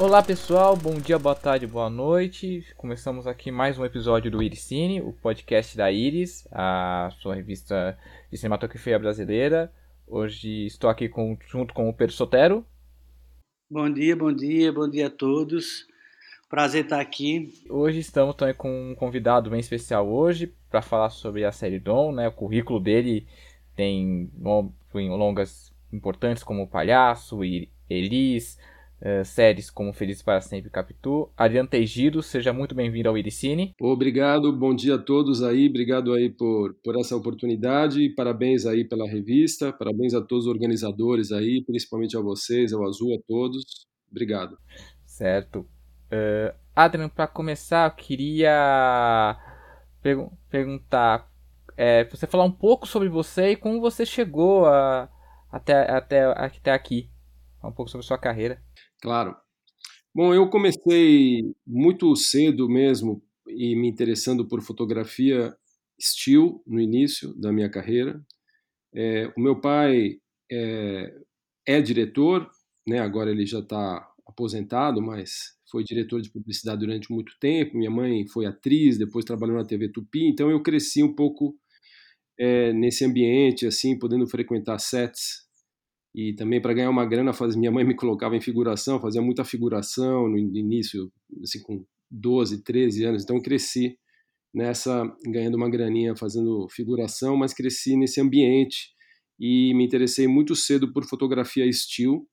Olá pessoal, bom dia, boa tarde, boa noite. Começamos aqui mais um episódio do Iricine, o podcast da Iris, a sua revista de cinematografia brasileira. Hoje estou aqui com, junto com o Pedro Sotero. Bom dia, bom dia, bom dia a todos. Prazer estar aqui. Hoje estamos também com um convidado bem especial hoje para falar sobre a série Dom, né? O currículo dele tem longas importantes como o Palhaço e Elis, uh, séries como Feliz para Sempre Capitu. Adriano Teigido, seja muito bem-vindo ao Iricine. Obrigado, bom dia a todos aí, obrigado aí por, por essa oportunidade, parabéns aí pela revista, parabéns a todos os organizadores aí, principalmente a vocês, ao Azul, a todos, obrigado. Certo. Uh, Adriano, para começar, eu queria pergu perguntar, é, você falar um pouco sobre você e como você chegou a, até, até, até aqui, um pouco sobre sua carreira. Claro. Bom, eu comecei muito cedo mesmo e me interessando por fotografia still no início da minha carreira. É, o meu pai é, é, diretor, né? Agora ele já está aposentado, mas foi diretor de publicidade durante muito tempo. Minha mãe foi atriz, depois trabalhou na TV Tupi. Então eu cresci um pouco é, nesse ambiente, assim, podendo frequentar sets e também para ganhar uma grana, faz, minha mãe me colocava em figuração, fazia muita figuração no início, assim, com 12, 13 anos, então cresci nessa, ganhando uma graninha fazendo figuração, mas cresci nesse ambiente e me interessei muito cedo por fotografia estilo.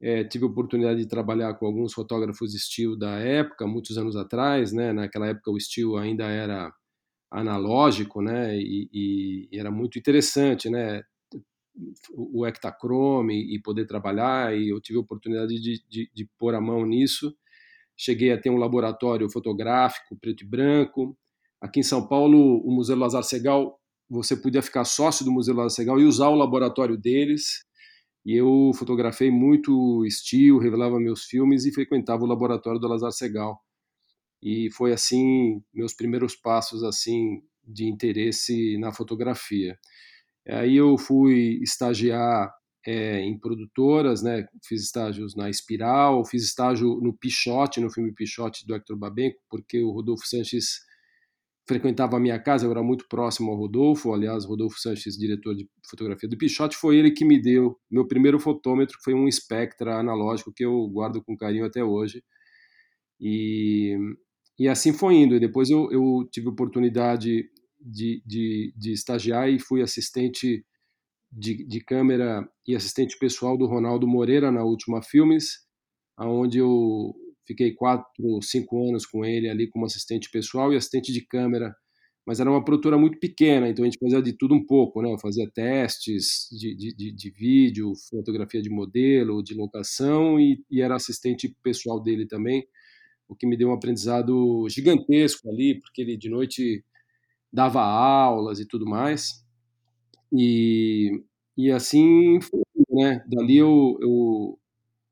É, tive a oportunidade de trabalhar com alguns fotógrafos estilo da época, muitos anos atrás, né? Naquela época o estilo ainda era analógico, né? E, e, e era muito interessante, né? O Ektachrome e poder trabalhar, e eu tive a oportunidade de, de, de pôr a mão nisso. Cheguei a ter um laboratório fotográfico preto e branco. Aqui em São Paulo, o Museu Lazar Segal, você podia ficar sócio do Museu Lazar Segal e usar o laboratório deles. E eu fotografei muito estilo, revelava meus filmes e frequentava o laboratório do Lazar Segal. E foi assim meus primeiros passos assim de interesse na fotografia. Aí eu fui estagiar é, em produtoras, né? Fiz estágios na Espiral, fiz estágio no Pichote, no filme Pichote do Hector Babenco, porque o Rodolfo Sanches frequentava a minha casa, eu era muito próximo ao Rodolfo, aliás, Rodolfo Sanches, diretor de fotografia do Pichote, foi ele que me deu meu primeiro fotômetro, que foi um Spectra analógico que eu guardo com carinho até hoje. E, e assim foi indo. E depois eu, eu tive oportunidade de, de, de estagiar e fui assistente de, de câmera e assistente pessoal do Ronaldo Moreira na última Filmes, aonde eu fiquei quatro, cinco anos com ele ali como assistente pessoal e assistente de câmera, mas era uma produtora muito pequena, então a gente fazia de tudo um pouco, né? Eu fazia testes de, de, de vídeo, fotografia de modelo, de locação e, e era assistente pessoal dele também, o que me deu um aprendizado gigantesco ali, porque ele de noite dava aulas e tudo mais. E, e assim foi, né? Dali eu, eu,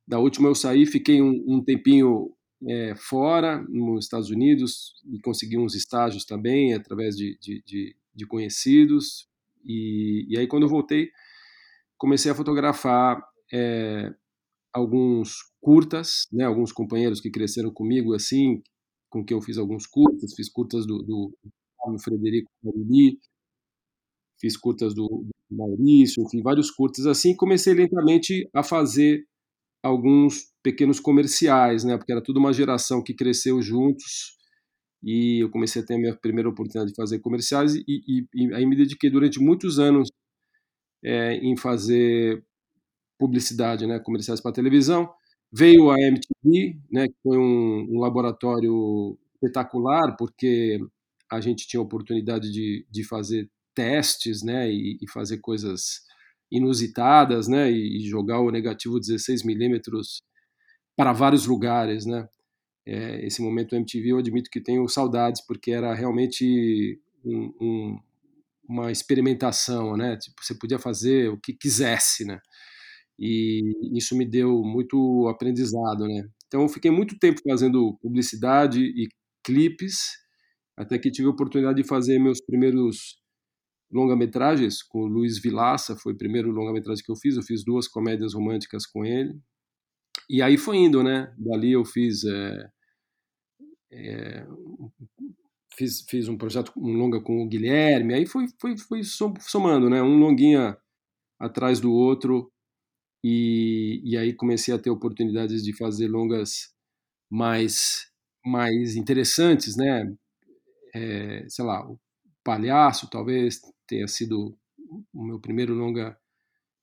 da última eu saí, fiquei um, um tempinho é, fora, nos Estados Unidos, e consegui uns estágios também, através de, de, de, de conhecidos. E, e, aí, quando eu voltei, comecei a fotografar é, alguns curtas, né, alguns companheiros que cresceram comigo, assim, com que eu fiz alguns curtas, fiz curtas do, do o Frederico Marini, fiz curtas do, do Maurício, enfim, vários curtas assim, comecei lentamente a fazer alguns pequenos comerciais, né, porque era tudo uma geração que cresceu juntos, e eu comecei a ter a minha primeira oportunidade de fazer comerciais, e, e, e aí me dediquei durante muitos anos é, em fazer publicidade, né, comerciais para televisão. Veio a MTV, né, que foi um, um laboratório espetacular, porque a gente tinha oportunidade de, de fazer testes, né, e, e fazer coisas inusitadas, né, e, e jogar o negativo 16 milímetros para vários lugares, né. É, esse momento MTV eu admito que tenho saudades porque era realmente um, um, uma experimentação, né, tipo você podia fazer o que quisesse, né, e isso me deu muito aprendizado, né. Então eu fiquei muito tempo fazendo publicidade e clipes até que tive a oportunidade de fazer meus primeiros longa-metragens com o Luiz Vilaça, foi o primeiro longa-metragem que eu fiz, eu fiz duas comédias românticas com ele, e aí foi indo, né? Dali eu fiz é, é, fiz, fiz um projeto, um longa com o Guilherme, aí foi, foi, foi somando, né? Um longuinha atrás do outro, e, e aí comecei a ter oportunidades de fazer longas mais, mais interessantes, né? É, sei lá, o Palhaço talvez tenha sido o meu primeiro longa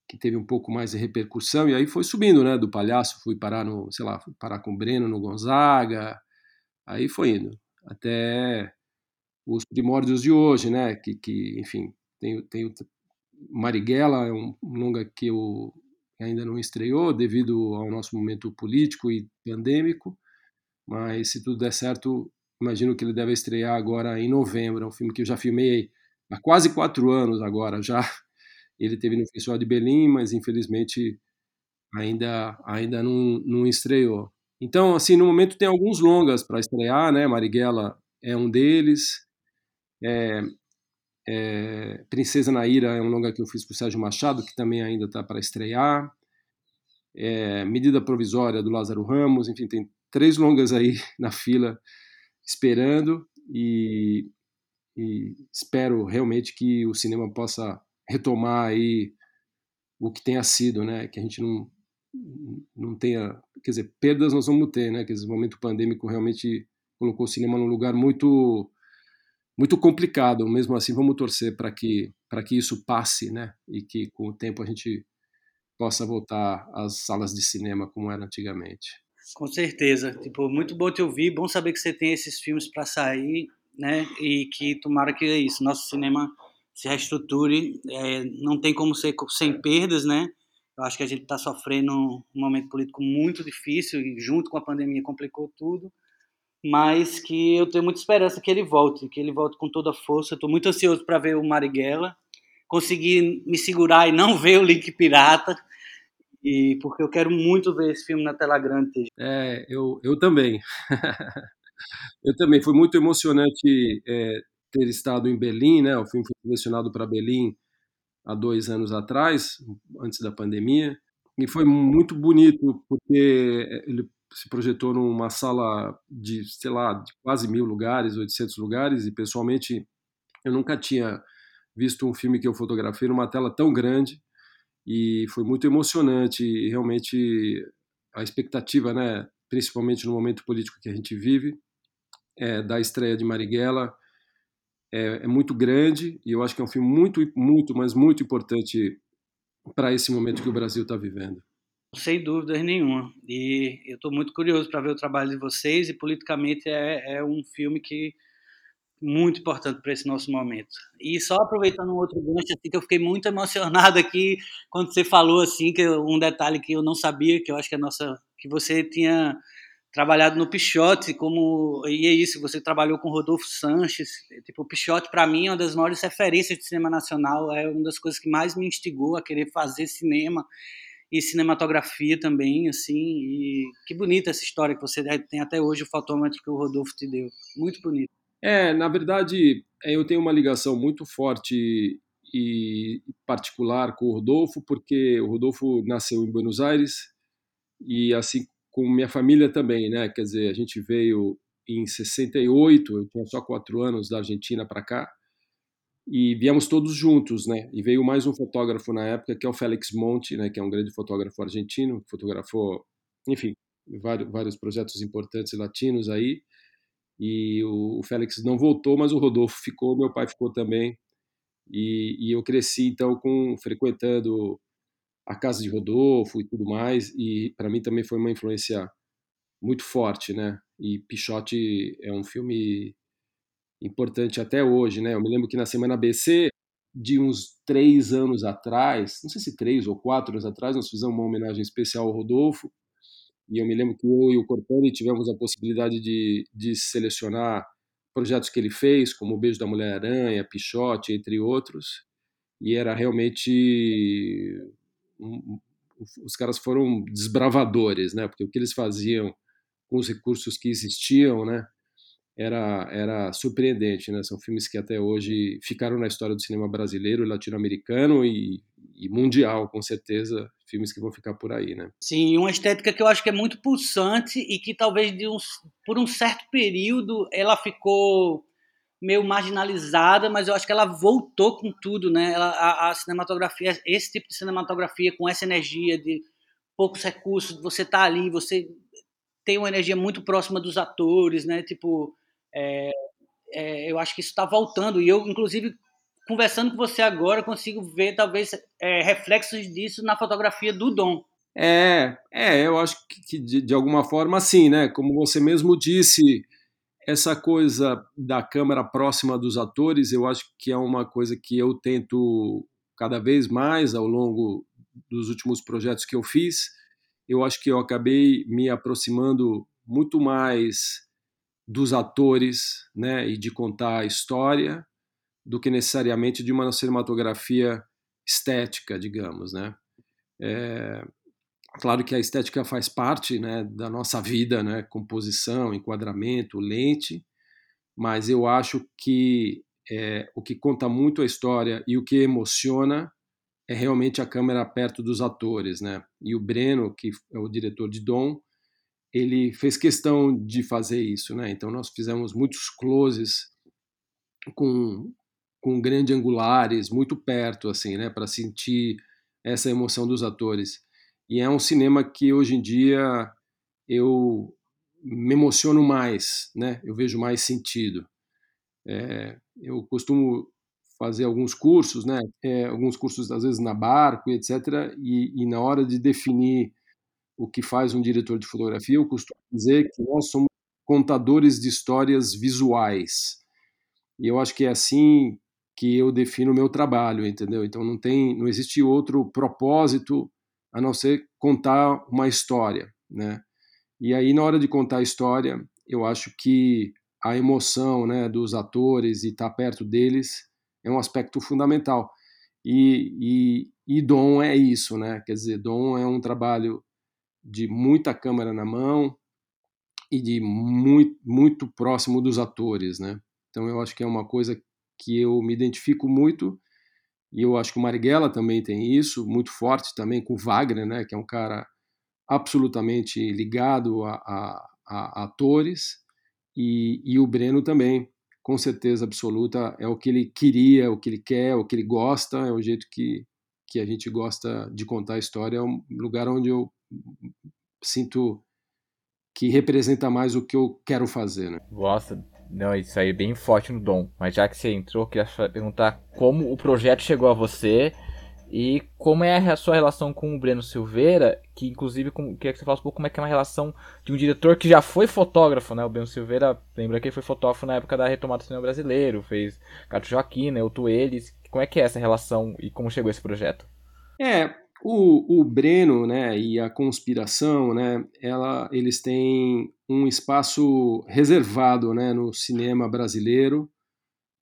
que teve um pouco mais de repercussão, e aí foi subindo, né? Do Palhaço fui parar no, sei lá, fui parar com o Breno no Gonzaga, aí foi indo, até os primórdios de hoje, né? Que, que enfim, tem, tem Marighella, é um longa que eu ainda não estreou devido ao nosso momento político e pandêmico, mas se tudo der certo, imagino que ele deve estrear agora em novembro. É um filme que eu já filmei há quase quatro anos agora já. Ele teve no Festival de Berlim, mas infelizmente ainda ainda não, não estreou. Então, assim, no momento tem alguns longas para estrear, né? Marighella é um deles. É, é, Princesa Naira é um longa que eu fiz com o Sérgio Machado, que também ainda está para estrear. É, Medida Provisória do Lázaro Ramos, enfim, tem três longas aí na fila esperando e, e espero realmente que o cinema possa retomar aí o que tenha sido, né? Que a gente não não tenha, quer dizer, perdas nós vamos ter, né? Que esse momento pandêmico realmente colocou o cinema num lugar muito muito complicado. Mesmo assim, vamos torcer para que para que isso passe, né? E que com o tempo a gente possa voltar às salas de cinema como era antigamente. Com certeza. Tipo, muito bom te ouvir, bom saber que você tem esses filmes para sair, né? E que tomara que é isso, nosso cinema se reestruture. É, não tem como ser sem perdas, né? Eu acho que a gente está sofrendo um momento político muito difícil e junto com a pandemia complicou tudo mas que eu tenho muita esperança que ele volte, que ele volte com toda a força. Estou muito ansioso para ver o Marighella, conseguir me segurar e não ver o Link Pirata, e porque eu quero muito ver esse filme na tela grande. É, eu, eu também. eu também. Foi muito emocionante é, ter estado em Berlim, né? O filme foi selecionado para Berlim há dois anos atrás, antes da pandemia, e foi muito bonito porque ele se projetou numa sala de, sei lá, de quase mil lugares, 800 lugares, e pessoalmente eu nunca tinha visto um filme que eu fotografei numa tela tão grande e foi muito emocionante. E realmente a expectativa, né, principalmente no momento político que a gente vive, é, da estreia de Marighella é, é muito grande e eu acho que é um filme muito, muito, mas muito importante para esse momento que o Brasil está vivendo. Sem dúvida nenhuma. E eu estou muito curioso para ver o trabalho de vocês e politicamente é, é um filme que muito importante para esse nosso momento. E só aproveitando um outro gancho, assim, que eu fiquei muito emocionado aqui quando você falou assim que um detalhe que eu não sabia, que eu acho que a nossa que você tinha trabalhado no Pichote, como e é isso, você trabalhou com Rodolfo Sanches, tipo o Pichote para mim é uma das maiores referências de cinema nacional, é uma das coisas que mais me instigou a querer fazer cinema e cinematografia também, assim, e que bonita essa história que você tem até hoje, o fotômetro que o Rodolfo te deu. Muito bonito. É, na verdade, eu tenho uma ligação muito forte e particular com o Rodolfo, porque o Rodolfo nasceu em Buenos Aires e assim com minha família também, né? Quer dizer, a gente veio em 68, eu tinha só quatro anos da Argentina para cá, e viemos todos juntos, né? E veio mais um fotógrafo na época, que é o Félix Monte, né? Que é um grande fotógrafo argentino, fotografou, enfim, vários, vários projetos importantes latinos aí. E o, Félix não voltou, mas o Rodolfo ficou, meu pai ficou também. E, e eu cresci então com frequentando a casa de Rodolfo e tudo mais. E para mim também foi uma influência muito forte, né? E Pichote é um filme importante até hoje, né? Eu me lembro que na Semana ABC, de uns três anos atrás, não sei se três ou quatro anos atrás, nós fizemos uma homenagem especial ao Rodolfo, e eu me lembro que eu e o Cortani tivemos a possibilidade de, de selecionar projetos que ele fez, como O Beijo da Mulher-Aranha, Pichote, entre outros, e era realmente... Os caras foram desbravadores, né? Porque o que eles faziam com os recursos que existiam, né? era, era surpreendente, né? São filmes que até hoje ficaram na história do cinema brasileiro, latino-americano e, e, mundial, com certeza, filmes que vão ficar por aí, né? Sim, uma estética que eu acho que é muito pulsante e que talvez de uns, por um certo período ela ficou meio marginalizada, mas eu acho que ela voltou com tudo, né? Ela, a, a, cinematografia, esse tipo de cinematografia com essa energia de poucos recursos, você tá ali, você tem uma energia muito próxima dos atores, né? Tipo, é, é, eu acho que isso está voltando e eu, inclusive, conversando com você agora, consigo ver talvez é, reflexos disso na fotografia do Dom. É, é, eu acho que de, de alguma forma sim, né? Como você mesmo disse, essa coisa da câmera próxima dos atores, eu acho que é uma coisa que eu tento cada vez mais ao longo dos últimos projetos que eu fiz. Eu acho que eu acabei me aproximando muito mais dos atores, né, e de contar a história do que necessariamente de uma cinematografia estética, digamos, né? É, claro que a estética faz parte, né, da nossa vida, né, composição, enquadramento, lente, mas eu acho que é, o que conta muito a história e o que emociona é realmente a câmera perto dos atores, né? E o Breno, que é o diretor de Dom, ele fez questão de fazer isso, né? Então nós fizemos muitos closes com com grande angulares, muito perto, assim, né, para sentir essa emoção dos atores. E é um cinema que hoje em dia eu me emociono mais, né? Eu vejo mais sentido. É, eu costumo fazer alguns cursos, né? É, alguns cursos às vezes na barco, etc. E, e, na hora de definir o que faz um diretor de fotografia, eu costumo dizer que nós somos contadores de histórias visuais. E eu acho que é assim que eu defino o meu trabalho, entendeu? Então não tem, não existe outro propósito a não ser contar uma história, né? E aí na hora de contar a história, eu acho que a emoção, né, dos atores e estar tá perto deles é um aspecto fundamental. E, e, e Dom é isso, né? Quer dizer, Dom é um trabalho de muita câmera na mão e de muito, muito próximo dos atores, né? Então eu acho que é uma coisa que eu me identifico muito, e eu acho que o Marighella também tem isso, muito forte também com o Wagner, né, que é um cara absolutamente ligado a, a, a atores, e, e o Breno também, com certeza absoluta, é o que ele queria, o que ele quer, o que ele gosta, é o jeito que, que a gente gosta de contar a história, é um lugar onde eu sinto que representa mais o que eu quero fazer. Né? Gosta não, isso aí é bem forte no dom. Mas já que você entrou, queria perguntar como o projeto chegou a você e como é a sua relação com o Breno Silveira, que inclusive com, queria que você falasse um pouco como é que é uma relação de um diretor que já foi fotógrafo, né? O Breno Silveira, lembra que ele foi fotógrafo na época da retomada do cinema brasileiro, fez Cato Joaquim, né? O Tueles. Como é que é essa relação e como chegou esse projeto? É, o, o Breno né, e a conspiração, né, ela, eles têm um espaço reservado né, no cinema brasileiro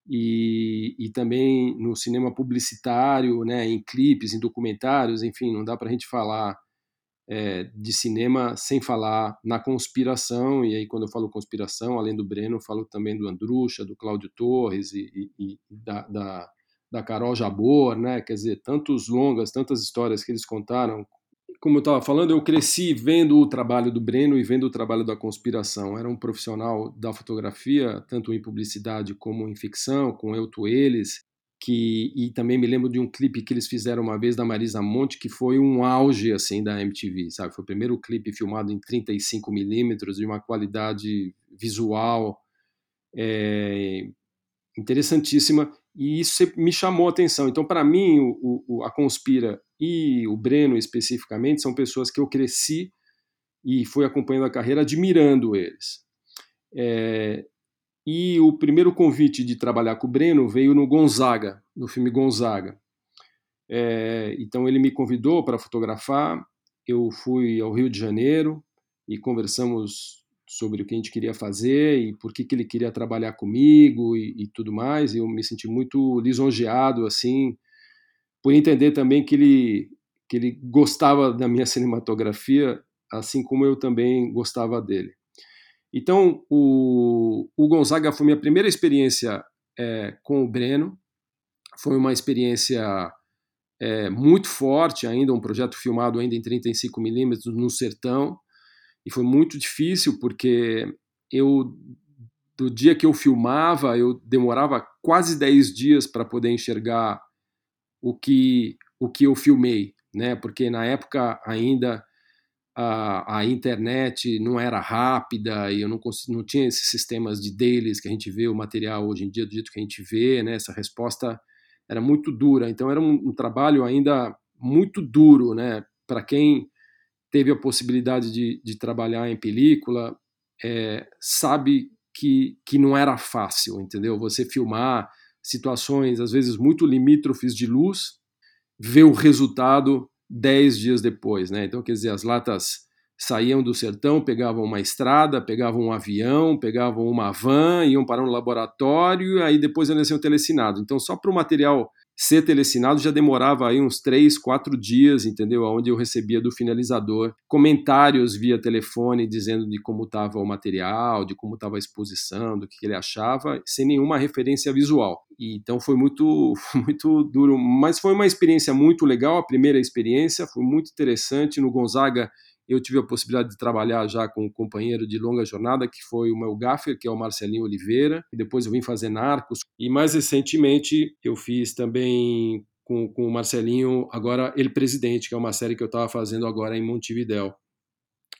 e, e também no cinema publicitário, né, em clipes, em documentários, enfim, não dá para a gente falar é, de cinema sem falar na conspiração, e aí quando eu falo conspiração, além do Breno, falo também do Andrucha, do Cláudio Torres e, e, e da, da da Carol Jabor, né? Quer dizer, tantos longas, tantas histórias que eles contaram. Como eu estava falando, eu cresci vendo o trabalho do Breno e vendo o trabalho da conspiração. Era um profissional da fotografia, tanto em publicidade como em ficção, com Eu Tu Eles, que e também me lembro de um clipe que eles fizeram uma vez da Marisa Monte que foi um auge assim da MTV, sabe? Foi o primeiro clipe filmado em 35 milímetros de uma qualidade visual é, interessantíssima e isso me chamou a atenção. Então, para mim, o, o, a Conspira e o Breno especificamente são pessoas que eu cresci e fui acompanhando a carreira admirando eles. É, e o primeiro convite de trabalhar com o Breno veio no Gonzaga, no filme Gonzaga. É, então ele me convidou para fotografar. Eu fui ao Rio de Janeiro e conversamos sobre o que a gente queria fazer e por que, que ele queria trabalhar comigo e, e tudo mais. E eu me senti muito lisonjeado, assim, por entender também que ele, que ele gostava da minha cinematografia, assim como eu também gostava dele. Então, o, o Gonzaga foi minha primeira experiência é, com o Breno, foi uma experiência é, muito forte ainda, um projeto filmado ainda em 35 milímetros no sertão, e foi muito difícil porque eu do dia que eu filmava, eu demorava quase 10 dias para poder enxergar o que o que eu filmei, né? Porque na época ainda a, a internet não era rápida e eu não, não tinha esses sistemas de dailies que a gente vê o material hoje em dia do jeito que a gente vê, né? Essa resposta era muito dura, então era um, um trabalho ainda muito duro, né? Para quem teve a possibilidade de, de trabalhar em película, é, sabe que, que não era fácil, entendeu? Você filmar situações, às vezes, muito limítrofes de luz, ver o resultado dez dias depois, né? Então, quer dizer, as latas saíam do sertão, pegavam uma estrada, pegavam um avião, pegavam uma van, iam para um laboratório, aí depois eles iam telecinado. Então, só para o material ser telecinado já demorava aí uns três, quatro dias, entendeu? Onde eu recebia do finalizador comentários via telefone dizendo de como estava o material, de como estava a exposição, do que ele achava, sem nenhuma referência visual. E, então foi muito, muito duro, mas foi uma experiência muito legal, a primeira experiência, foi muito interessante. No Gonzaga eu tive a possibilidade de trabalhar já com um companheiro de longa jornada, que foi o meu gaffer, que é o Marcelinho Oliveira, depois eu vim fazer Narcos. E mais recentemente eu fiz também com, com o Marcelinho, agora Ele Presidente, que é uma série que eu estava fazendo agora em Montevidéu.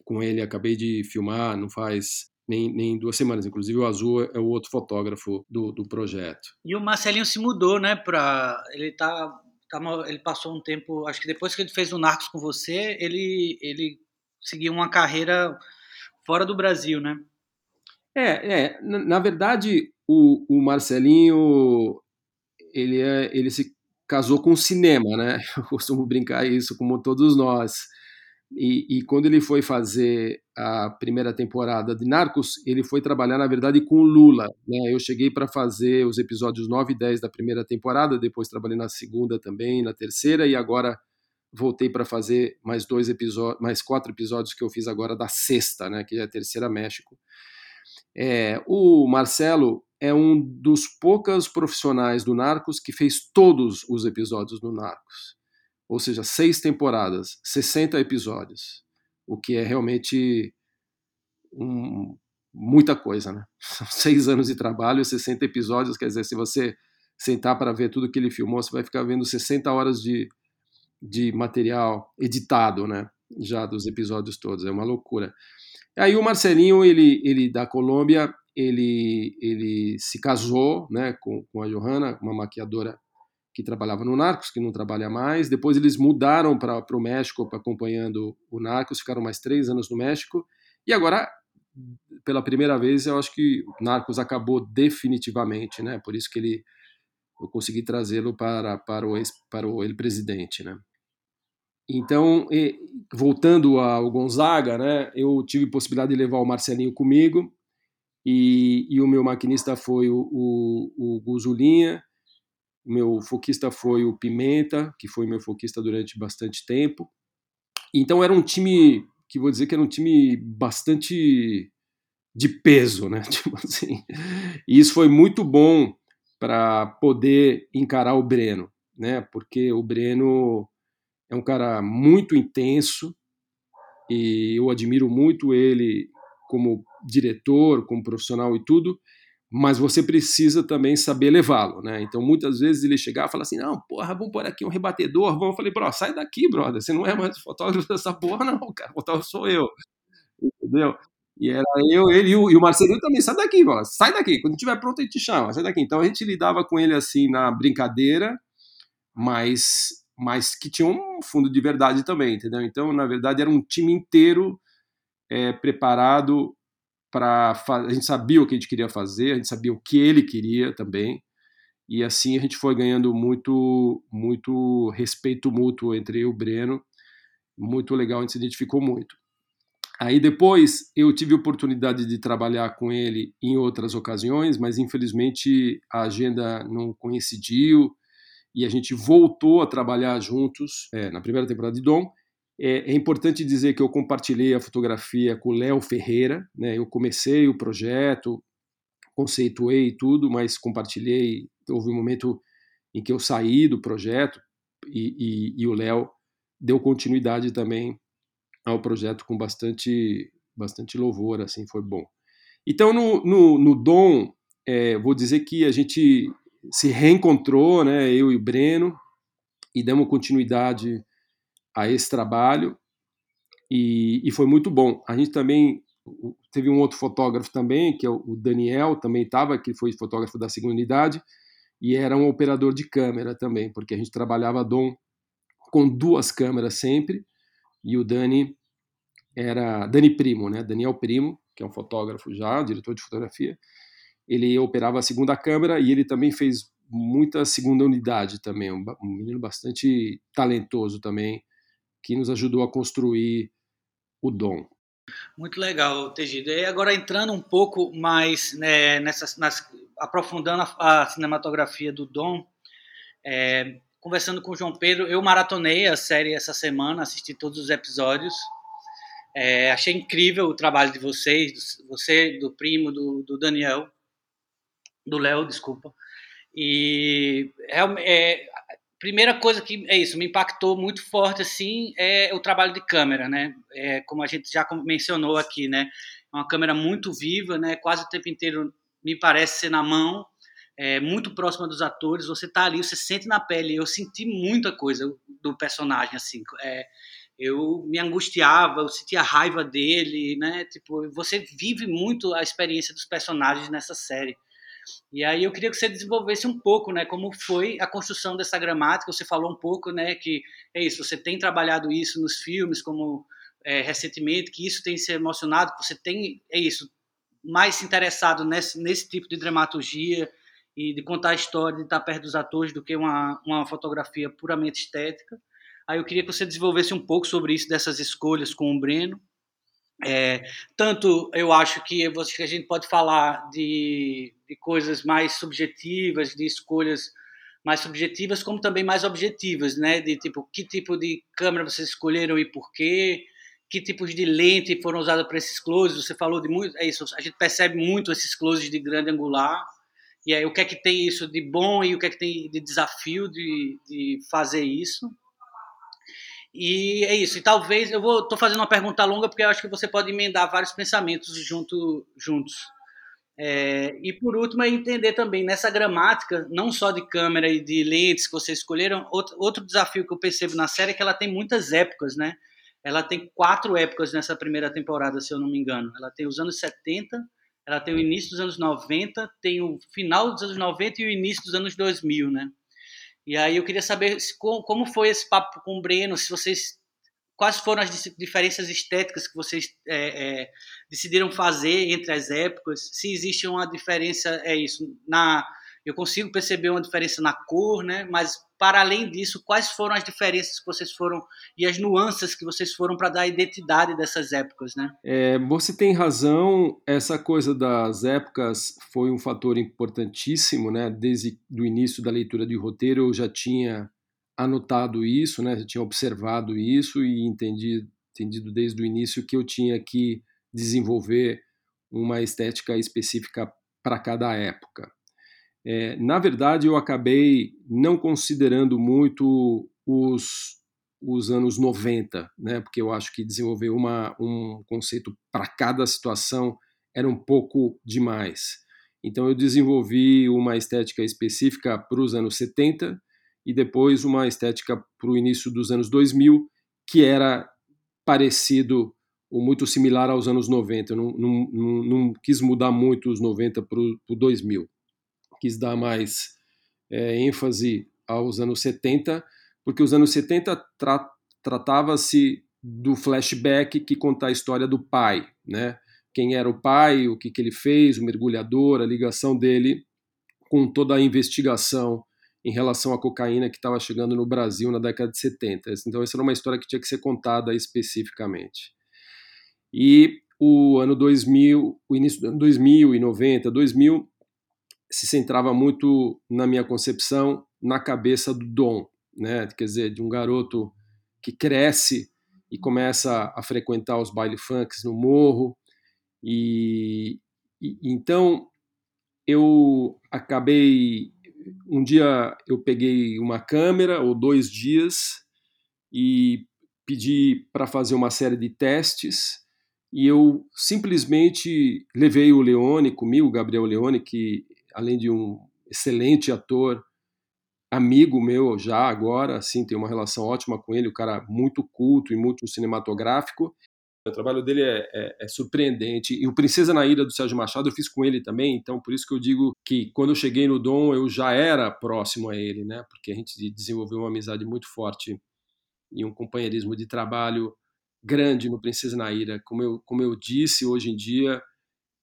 Com ele acabei de filmar, não faz nem, nem duas semanas. Inclusive, o Azul é o outro fotógrafo do, do projeto. E o Marcelinho se mudou, né? Pra... Ele tá, tá. Ele passou um tempo. Acho que depois que ele fez o Narcos com você, ele, ele seguir uma carreira fora do Brasil, né? É, é na, verdade, o, o, Marcelinho, ele, é, ele se casou com o cinema, né? Eu costumo brincar isso, como todos nós. E, e, quando ele foi fazer a primeira temporada de Narcos, ele foi trabalhar, na verdade, com o Lula. Né? Eu cheguei para fazer os episódios 9 e 10 da primeira temporada, depois trabalhei na segunda também, na terceira, e agora voltei para fazer mais dois episódios, mais quatro episódios que eu fiz agora da sexta, né, que é a terceira México. É, o Marcelo é um dos poucos profissionais do Narcos que fez todos os episódios do Narcos. Ou seja, seis temporadas, 60 episódios. O que é realmente um, muita coisa, né? São seis anos de trabalho, 60 episódios, quer dizer, se você sentar para ver tudo que ele filmou, você vai ficar vendo 60 horas de, de material editado, né? Já dos episódios todos, é uma loucura. Aí o Marcelinho, ele, ele da Colômbia, ele, ele se casou, né, com, com a Johanna, uma maquiadora que trabalhava no Narcos, que não trabalha mais. Depois eles mudaram para o México, acompanhando o Narcos, ficaram mais três anos no México. E agora, pela primeira vez, eu acho que o Narcos acabou definitivamente, né? Por isso que ele eu consegui trazê-lo para, para o ex, para o ele presidente, né? Então, voltando ao Gonzaga, né, eu tive possibilidade de levar o Marcelinho comigo e, e o meu maquinista foi o, o, o Guzulinha, o meu foquista foi o Pimenta, que foi meu foquista durante bastante tempo. Então era um time que vou dizer que era um time bastante de peso, né? Tipo assim. E isso foi muito bom para poder encarar o Breno, né? Porque o Breno é um cara muito intenso e eu admiro muito ele como diretor, como profissional e tudo, mas você precisa também saber levá-lo, né? Então muitas vezes ele chegava e falava assim: não, porra, vamos pôr aqui um rebatedor, vamos. Eu falei, bro, sai daqui, brother, você não é mais fotógrafo dessa porra, não, cara, fotógrafo sou eu, entendeu? E era eu, ele e o, Marcelinho também, sai daqui, bro, sai daqui, quando estiver pronto a gente chama, sai daqui. Então a gente lidava com ele assim na brincadeira, mas mas que tinha um fundo de verdade também, entendeu? Então, na verdade, era um time inteiro é, preparado para a gente sabia o que a gente queria fazer, a gente sabia o que ele queria também, e assim a gente foi ganhando muito muito respeito mútuo entre eu e o Breno, muito legal, a gente se identificou muito. Aí depois eu tive oportunidade de trabalhar com ele em outras ocasiões, mas infelizmente a agenda não coincidiu e a gente voltou a trabalhar juntos é, na primeira temporada de Dom. É, é, importante dizer que eu compartilhei a fotografia com o Léo Ferreira, né? eu comecei o projeto, conceituei tudo, mas compartilhei. Houve um momento em que eu saí do projeto e, e, e o Léo deu continuidade também ao projeto com bastante, bastante louvor, assim, foi bom. Então, no, no, no Dom, é, vou dizer que a gente se reencontrou, né, eu e o Breno, e demos continuidade a esse trabalho, e, e foi muito bom. A gente também teve um outro fotógrafo também, que é o Daniel, também estava, que foi fotógrafo da segunda unidade, e era um operador de câmera também, porque a gente trabalhava Dom com duas câmeras sempre, e o Dani era Dani Primo, né? Daniel Primo, que é um fotógrafo já, diretor de fotografia. Ele operava a segunda câmera e ele também fez muita segunda unidade também, um, menino bastante talentoso também, que nos ajudou a construir o dom. Muito legal, Tegido. E agora entrando um pouco mais né, nas, aprofundando a, a, cinematografia do Dom, é, conversando com o João Pedro, eu maratonei a série essa semana, assisti todos os episódios. É, achei incrível o trabalho de vocês, do, você, do primo, do, do Daniel, do Léo, desculpa. E é, é, primeira coisa que é isso, me impactou muito forte assim é o trabalho de câmera, né? É, como a gente já mencionou aqui, né? É uma câmera muito viva, né? Quase o tempo inteiro me parece ser na mão, é, muito próxima dos atores. Você tá ali, você sente na pele. Eu senti muita coisa do personagem, assim. É, eu me angustiava, eu sentia raiva dele, né? Tipo, você vive muito a experiência dos personagens nessa série. E aí eu queria que você desenvolvesse um pouco, né, como foi a construção dessa gramática. Você falou um pouco, né, que é isso. Você tem trabalhado isso nos filmes, como é, recentemente, que isso tem se emocionado. Você tem é isso mais se interessado nesse, nesse tipo de dramaturgia e de contar a história, de estar perto dos atores, do que uma, uma fotografia puramente estética. Aí eu queria que você desenvolvesse um pouco sobre isso, dessas escolhas com o Breno. É, tanto eu acho que a gente pode falar de, de coisas mais subjetivas, de escolhas mais subjetivas, como também mais objetivas, né? De tipo, que tipo de câmera vocês escolheram e por quê, que tipos de lente foram usadas para esses closes. Você falou de muito, é isso, a gente percebe muito esses closes de grande angular. E aí, o que é que tem isso de bom e o que é que tem de desafio de, de fazer isso? E é isso. E talvez eu vou tô fazendo uma pergunta longa porque eu acho que você pode emendar vários pensamentos junto, juntos. É, e por último é entender também nessa gramática, não só de câmera e de lentes que vocês escolheram, outro, outro desafio que eu percebo na série é que ela tem muitas épocas, né? Ela tem quatro épocas nessa primeira temporada, se eu não me engano. Ela tem os anos 70, ela tem o início dos anos 90, tem o final dos anos 90 e o início dos anos 2000, né? E aí eu queria saber se, como foi esse papo com o Breno, se vocês quais foram as diferenças estéticas que vocês é, é, decidiram fazer entre as épocas, se existe uma diferença, é isso, na eu consigo perceber uma diferença na cor, né? Mas para além disso, quais foram as diferenças que vocês foram e as nuances que vocês foram para dar a identidade dessas épocas, né? É, você tem razão. Essa coisa das épocas foi um fator importantíssimo, né? Desde o início da leitura de roteiro eu já tinha anotado isso, né? Já tinha observado isso e entendi, entendido desde o início que eu tinha que desenvolver uma estética específica para cada época. É, na verdade, eu acabei não considerando muito os, os anos 90, né, porque eu acho que desenvolver uma, um conceito para cada situação era um pouco demais. Então, eu desenvolvi uma estética específica para os anos 70 e depois uma estética para o início dos anos 2000, que era parecido ou muito similar aos anos 90. Eu não, não, não, não quis mudar muito os 90 para o 2000 quis dar mais é, ênfase aos anos 70, porque os anos 70 tra tratava-se do flashback que conta a história do pai, né? Quem era o pai, o que, que ele fez, o mergulhador, a ligação dele com toda a investigação em relação à cocaína que estava chegando no Brasil na década de 70. Então, essa era uma história que tinha que ser contada especificamente. E o ano 2000, o início do ano 2000 e 90, 2000, se centrava muito, na minha concepção, na cabeça do Dom, né? quer dizer, de um garoto que cresce e começa a frequentar os baile funks no morro. E, e então eu acabei um dia eu peguei uma câmera ou dois dias e pedi para fazer uma série de testes e eu simplesmente levei o Leone comigo, o Gabriel Leone, que além de um excelente ator, amigo meu já agora, assim, tenho uma relação ótima com ele, um cara muito culto e muito cinematográfico. O trabalho dele é, é, é, surpreendente. E o Princesa na Ilha do Sérgio Machado eu fiz com ele também, então por isso que eu digo que quando eu cheguei no Dom eu já era próximo a ele, né? Porque a gente desenvolveu uma amizade muito forte e um companheirismo de trabalho grande no Princesa na Ilha. Como eu, como eu disse, hoje em dia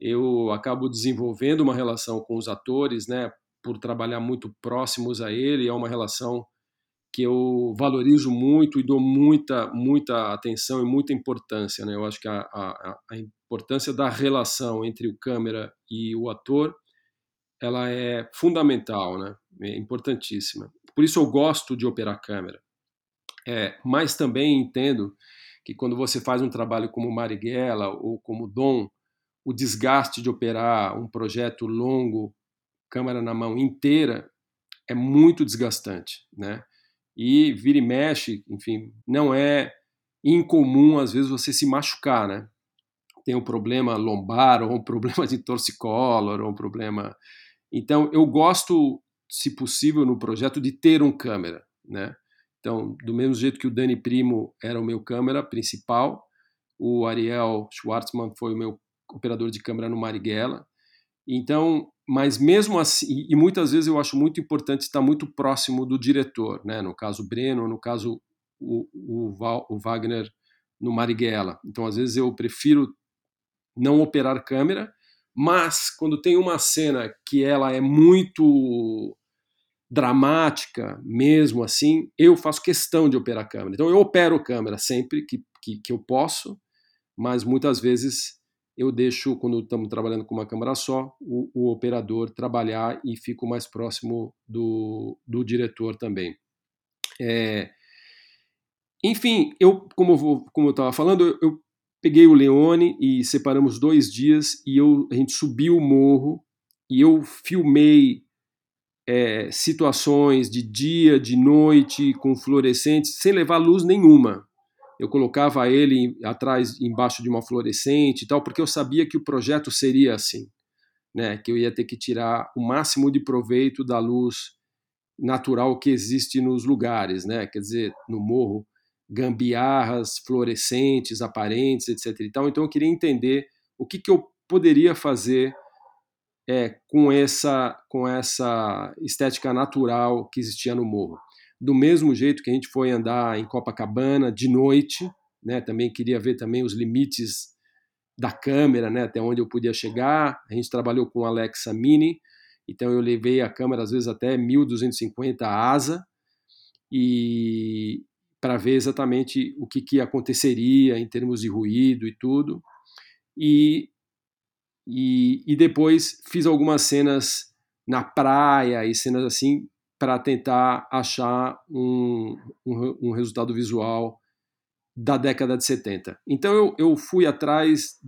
eu acabo desenvolvendo uma relação com os atores, né? Por trabalhar muito próximos a ele, é uma relação que eu valorizo muito e dou muita, muita atenção e muita importância. Né? Eu acho que a, a, a importância da relação entre o câmera e o ator ela é fundamental, né? é importantíssima. Por isso eu gosto de operar câmera. É, mas também entendo que quando você faz um trabalho como Marighella ou como Dom, o desgaste de operar um projeto longo, câmera na mão inteira, é muito desgastante, né? e vira e mexe, enfim, não é incomum às vezes você se machucar, né? Tem um problema lombar ou um problema de torcicolor ou um problema. Então eu gosto, se possível, no projeto de ter um câmera, né? Então, do mesmo jeito que o Dani Primo era o meu câmera principal, o Ariel Schwartzman foi o meu operador de câmera no Marighella. Então, mas mesmo assim, e muitas vezes eu acho muito importante estar muito próximo do diretor, né? no caso Breno, no caso o, o, o Wagner no Marighella. Então, às vezes eu prefiro não operar câmera, mas quando tem uma cena que ela é muito dramática, mesmo assim, eu faço questão de operar câmera. Então, eu opero câmera sempre que, que, que eu posso, mas muitas vezes eu deixo, quando estamos trabalhando com uma câmera só, o, o operador trabalhar e fico mais próximo do, do diretor também. É, enfim, eu, como, como eu estava falando, eu, eu, peguei o Leone e separamos dois dias e eu, a gente subiu o morro e eu filmei é, situações de dia, de noite, com fluorescentes, sem levar luz nenhuma eu colocava ele atrás, embaixo de uma fluorescente e tal, porque eu sabia que o projeto seria assim, né? Que eu ia ter que tirar o máximo de proveito da luz natural que existe nos lugares, né? Quer dizer, no morro, gambiarras fluorescentes, aparentes, etc. E tal. Então eu queria entender o que, que eu poderia fazer é, com essa com essa estética natural que existia no morro do mesmo jeito que a gente foi andar em Copacabana de noite, né? Também queria ver também os limites da câmera, né? Até onde eu podia chegar. A gente trabalhou com Alexa Mini, então eu levei a câmera às vezes até 1250 asa e para ver exatamente o que, que aconteceria em termos de ruído e tudo. E, e, e depois fiz algumas cenas na praia e cenas assim para tentar achar um, um, um, resultado visual da década de 70. Então eu, eu fui atrás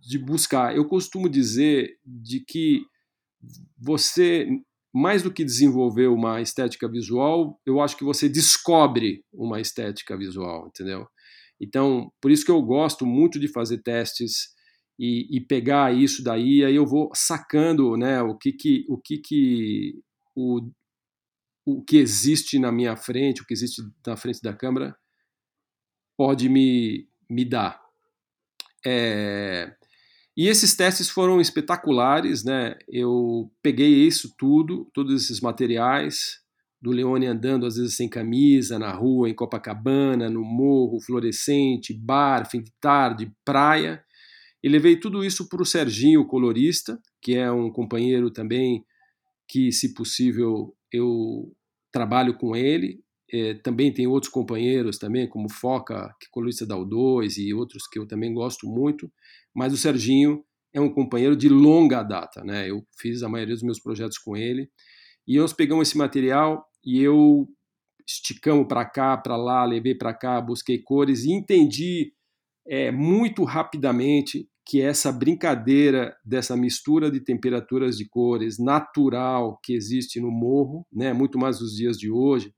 de buscar. Eu costumo dizer de que você, mais do que desenvolver uma estética visual, eu acho que você descobre uma estética visual, entendeu? Então, por isso que eu gosto muito de fazer testes e, e pegar isso daí, aí eu vou sacando né, o que, que, o que, que o, o que existe na minha frente, o que existe na frente da câmera, pode me, me dar. É, e esses testes foram espetaculares, né? Eu peguei isso tudo, todos esses materiais, do Leone andando às vezes sem camisa, na rua, em Copacabana, no morro, fluorescente, bar, fim de tarde, praia, e levei tudo isso para o Serginho, colorista, que é um companheiro também que, se possível, eu trabalho com ele. É, também tem outros companheiros também, como Foca, que é colunista da U2 e outros que eu também gosto muito. Mas o Serginho é um companheiro de longa data, né? Eu fiz a maioria dos meus projetos com ele. E nós pegamos esse material e eu esticamos para cá, para lá, levei para cá, busquei cores e entendi é, muito rapidamente que essa brincadeira dessa mistura de temperaturas de cores natural que existe no morro, né, muito mais nos dias de hoje,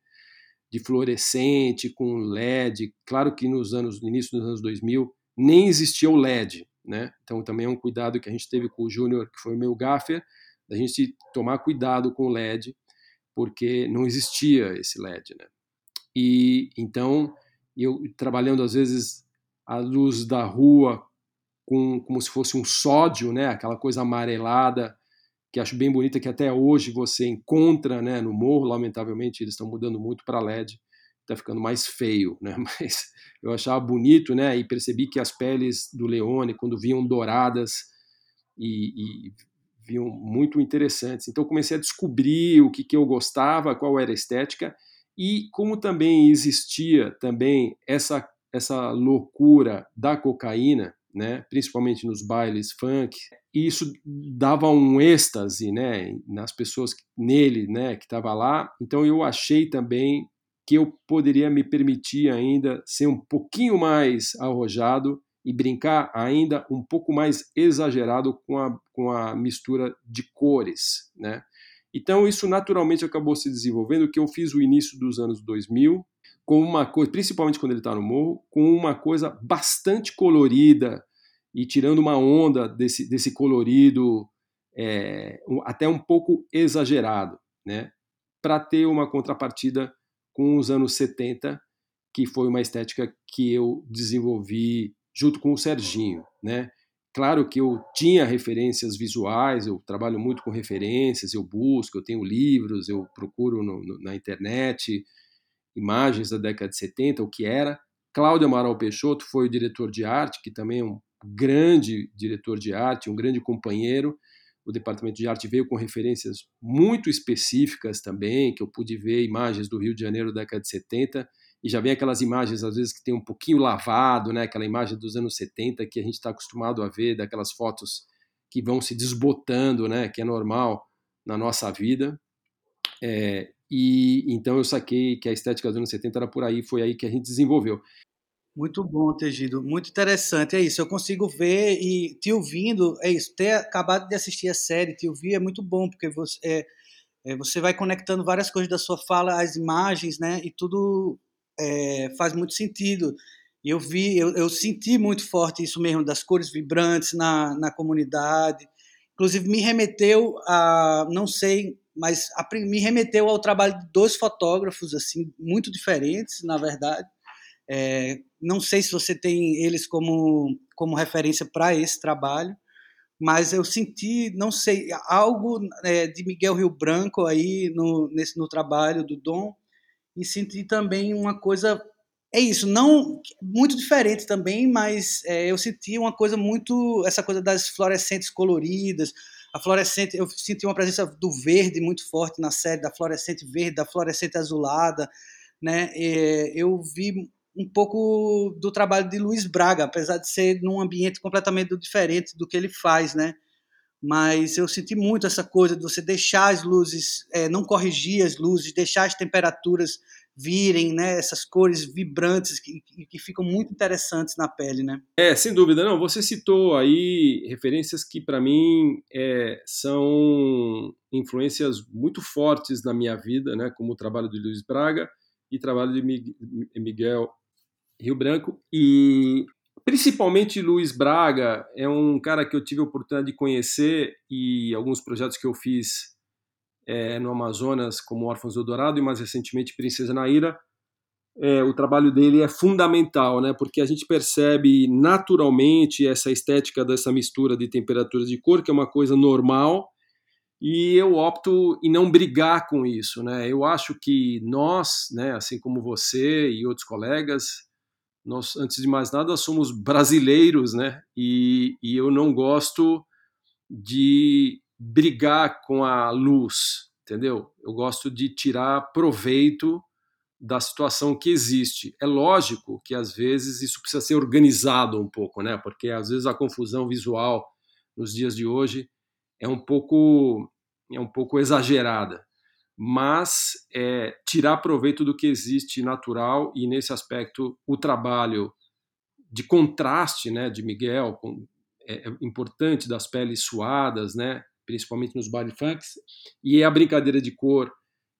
de fluorescente com LED. Claro que nos anos no início dos anos 2000 nem existia o LED, né? Então também é um cuidado que a gente teve com o Júnior, que foi meu gaffer, da gente tomar cuidado com o LED, porque não existia esse LED, né? E então eu trabalhando às vezes a luz da rua com, como se fosse um sódio, né? Aquela coisa amarelada que acho bem bonita que até hoje você encontra, né? No morro, lamentavelmente eles estão mudando muito para LED, está ficando mais feio, né? Mas eu achava bonito, né? E percebi que as peles do Leone, quando vinham douradas e, e vinham muito interessantes. Então comecei a descobrir o que, que eu gostava, qual era a estética e como também existia também essa essa loucura da cocaína, né, principalmente nos bailes funk, e isso dava um êxtase, né, nas pessoas nele, né, que estava lá. Então eu achei também que eu poderia me permitir ainda ser um pouquinho mais arrojado e brincar ainda um pouco mais exagerado com a, com a mistura de cores, né? Então isso naturalmente acabou se desenvolvendo, que eu fiz o início dos anos 2000, com uma coisa, principalmente quando ele está no morro, com uma coisa bastante colorida e tirando uma onda desse, desse colorido é, até um pouco exagerado, né? Para ter uma contrapartida com os anos 70, que foi uma estética que eu desenvolvi junto com o Serginho, né? Claro que eu tinha referências visuais, eu trabalho muito com referências, eu busco, eu tenho livros, eu procuro no, no, na internet, imagens da década de 70, o que era. Cláudio Amaral Peixoto foi o diretor de arte, que também é um grande diretor de arte, um grande companheiro. O departamento de arte veio com referências muito específicas também, que eu pude ver imagens do Rio de Janeiro da década de 70, e já vem aquelas imagens, às vezes, que tem um pouquinho lavado, né? aquela imagem dos anos 70 que a gente está acostumado a ver, daquelas fotos que vão se desbotando, né? que é normal na nossa vida. É, e então eu saquei que a estética dos anos 70 era por aí, foi aí que a gente desenvolveu. Muito bom, Tegido. Muito interessante. É isso. Eu consigo ver e te ouvindo. É isso. Ter acabado de assistir a série, te ouvir é muito bom, porque você, é, é, você vai conectando várias coisas da sua fala às imagens, né? E tudo é, faz muito sentido. Eu vi, eu, eu, senti muito forte isso mesmo, das cores vibrantes na, na comunidade. Inclusive, me remeteu a, não sei mas me remeteu ao trabalho de dois fotógrafos assim muito diferentes, na verdade. É, não sei se você tem eles como, como referência para esse trabalho, mas eu senti, não sei, algo é, de Miguel Rio Branco aí no, nesse, no trabalho do Dom, e senti também uma coisa. É isso, não muito diferente também, mas é, eu senti uma coisa muito. essa coisa das fluorescentes coloridas, a fluorescente, eu senti uma presença do verde muito forte na série, da fluorescente verde, da fluorescente azulada, né? E eu vi um pouco do trabalho de Luiz Braga, apesar de ser num ambiente completamente diferente do que ele faz, né? Mas eu senti muito essa coisa de você deixar as luzes, é, não corrigir as luzes, deixar as temperaturas virem, né, essas cores vibrantes que, que ficam muito interessantes na pele, né? É, sem dúvida. Não, você citou aí referências que para mim é, são influências muito fortes na minha vida, né, como o trabalho de Luiz Braga e o trabalho de Miguel Rio Branco e principalmente Luiz Braga é um cara que eu tive a oportunidade de conhecer e alguns projetos que eu fiz é, no Amazonas, como Órfãos do Dourado e mais recentemente Princesa Naira, é, o trabalho dele é fundamental, né? Porque a gente percebe naturalmente essa estética dessa mistura de temperaturas de cor, que é uma coisa normal, e eu opto em não brigar com isso, né? Eu acho que nós, né, assim como você e outros colegas, nós, antes de mais nada, somos brasileiros, né? E, e eu não gosto de brigar com a luz, entendeu? Eu gosto de tirar proveito da situação que existe. É lógico que às vezes isso precisa ser organizado um pouco, né? Porque às vezes a confusão visual nos dias de hoje é um pouco é um pouco exagerada. Mas é, tirar proveito do que existe natural e nesse aspecto o trabalho de contraste, né, de Miguel com, é, é importante das peles suadas, né? Principalmente nos baile funks, e a brincadeira de cor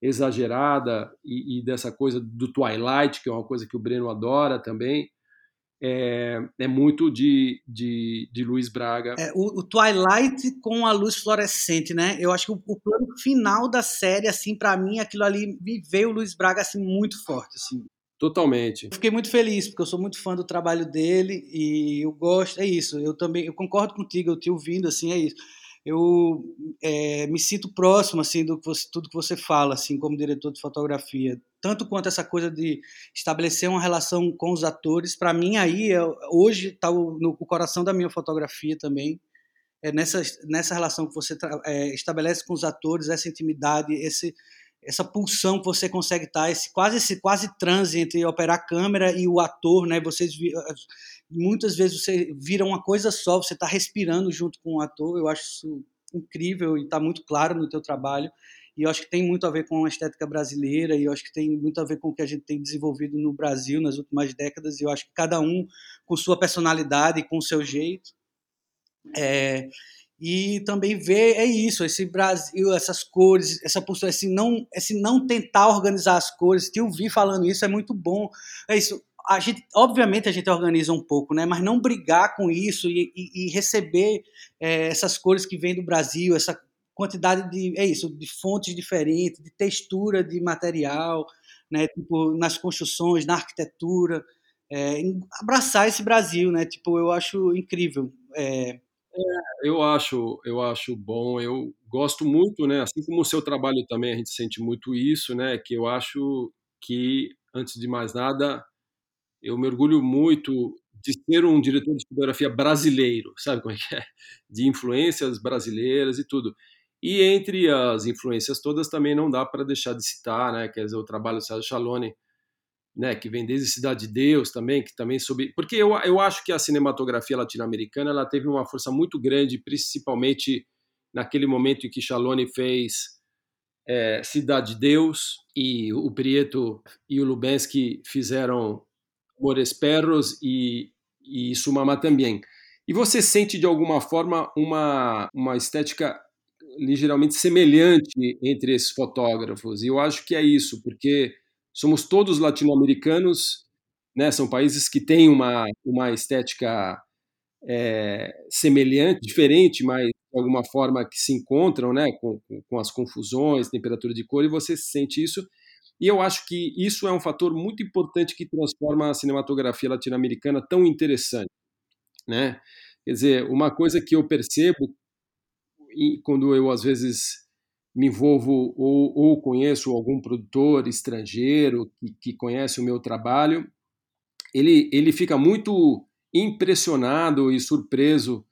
exagerada e, e, dessa coisa do Twilight, que é uma coisa que o Breno adora também, é, é muito de, de, de Luiz Braga. É, o, o, Twilight com a luz fluorescente, né? Eu acho que o, o plano final da série, assim, para mim, aquilo ali me veio o Luiz Braga assim muito forte, assim. Totalmente. Eu fiquei muito feliz porque eu sou muito fã do trabalho dele e eu gosto, é isso. Eu também, eu concordo contigo, eu te ouvindo assim, é isso eu é, me sinto próximo assim do que você, tudo que você fala assim como diretor de fotografia tanto quanto essa coisa de estabelecer uma relação com os atores para mim aí é, hoje está no coração da minha fotografia também é nessa nessa relação que você é, estabelece com os atores essa intimidade esse essa pulsão que você consegue estar, tá, esse quase esse quase transe entre operar a câmera e o ator, né? Vocês muitas vezes você vira uma coisa só, você está respirando junto com o ator. Eu acho isso incrível e está muito claro no teu trabalho. E eu acho que tem muito a ver com a estética brasileira e eu acho que tem muito a ver com o que a gente tem desenvolvido no Brasil nas últimas décadas. E eu acho que cada um com sua personalidade, com seu jeito. É, e também ver é isso, esse Brasil, essas cores, essa postura, esse não, esse não tentar organizar as cores. Te ouvir falando isso é muito bom. É isso. A gente, obviamente, a gente organiza um pouco, né? Mas não brigar com isso e, e, e receber é, essas cores que vêm do Brasil, essa quantidade de, é isso, de fontes diferentes, de textura de material, né? Tipo nas construções, na arquitetura, é, abraçar esse Brasil, né? Tipo, eu acho incrível. É, é, eu acho, eu acho bom. Eu gosto muito, né? Assim como o seu trabalho também, a gente sente muito isso, né? Que eu acho que, antes de mais nada, eu me orgulho muito de ser um diretor de fotografia brasileiro, sabe como é que é? De influências brasileiras e tudo. E entre as influências todas também não dá para deixar de citar, né? Quer dizer, o trabalho do Sérgio Chalone, né, que vem desde Cidade de Deus também, que também sobre, porque eu, eu acho que a cinematografia latino-americana ela teve uma força muito grande, principalmente naquele momento em que Chalone fez é, Cidade de Deus e o Prieto e o Lubensky fizeram Mores Perros e, e Sumama também. E você sente de alguma forma uma, uma estética ligeiramente semelhante entre esses fotógrafos. E eu acho que é isso, porque somos todos latino-americanos, né? São países que têm uma, uma estética é, semelhante, diferente, mas de alguma forma que se encontram, né? Com, com as confusões, temperatura de cor, e você sente isso. E eu acho que isso é um fator muito importante que transforma a cinematografia latino-americana tão interessante, né? Quer dizer, uma coisa que eu percebo quando eu às vezes me envolvo ou, ou conheço algum produtor estrangeiro que, que conhece o meu trabalho, ele, ele fica muito impressionado e surpreso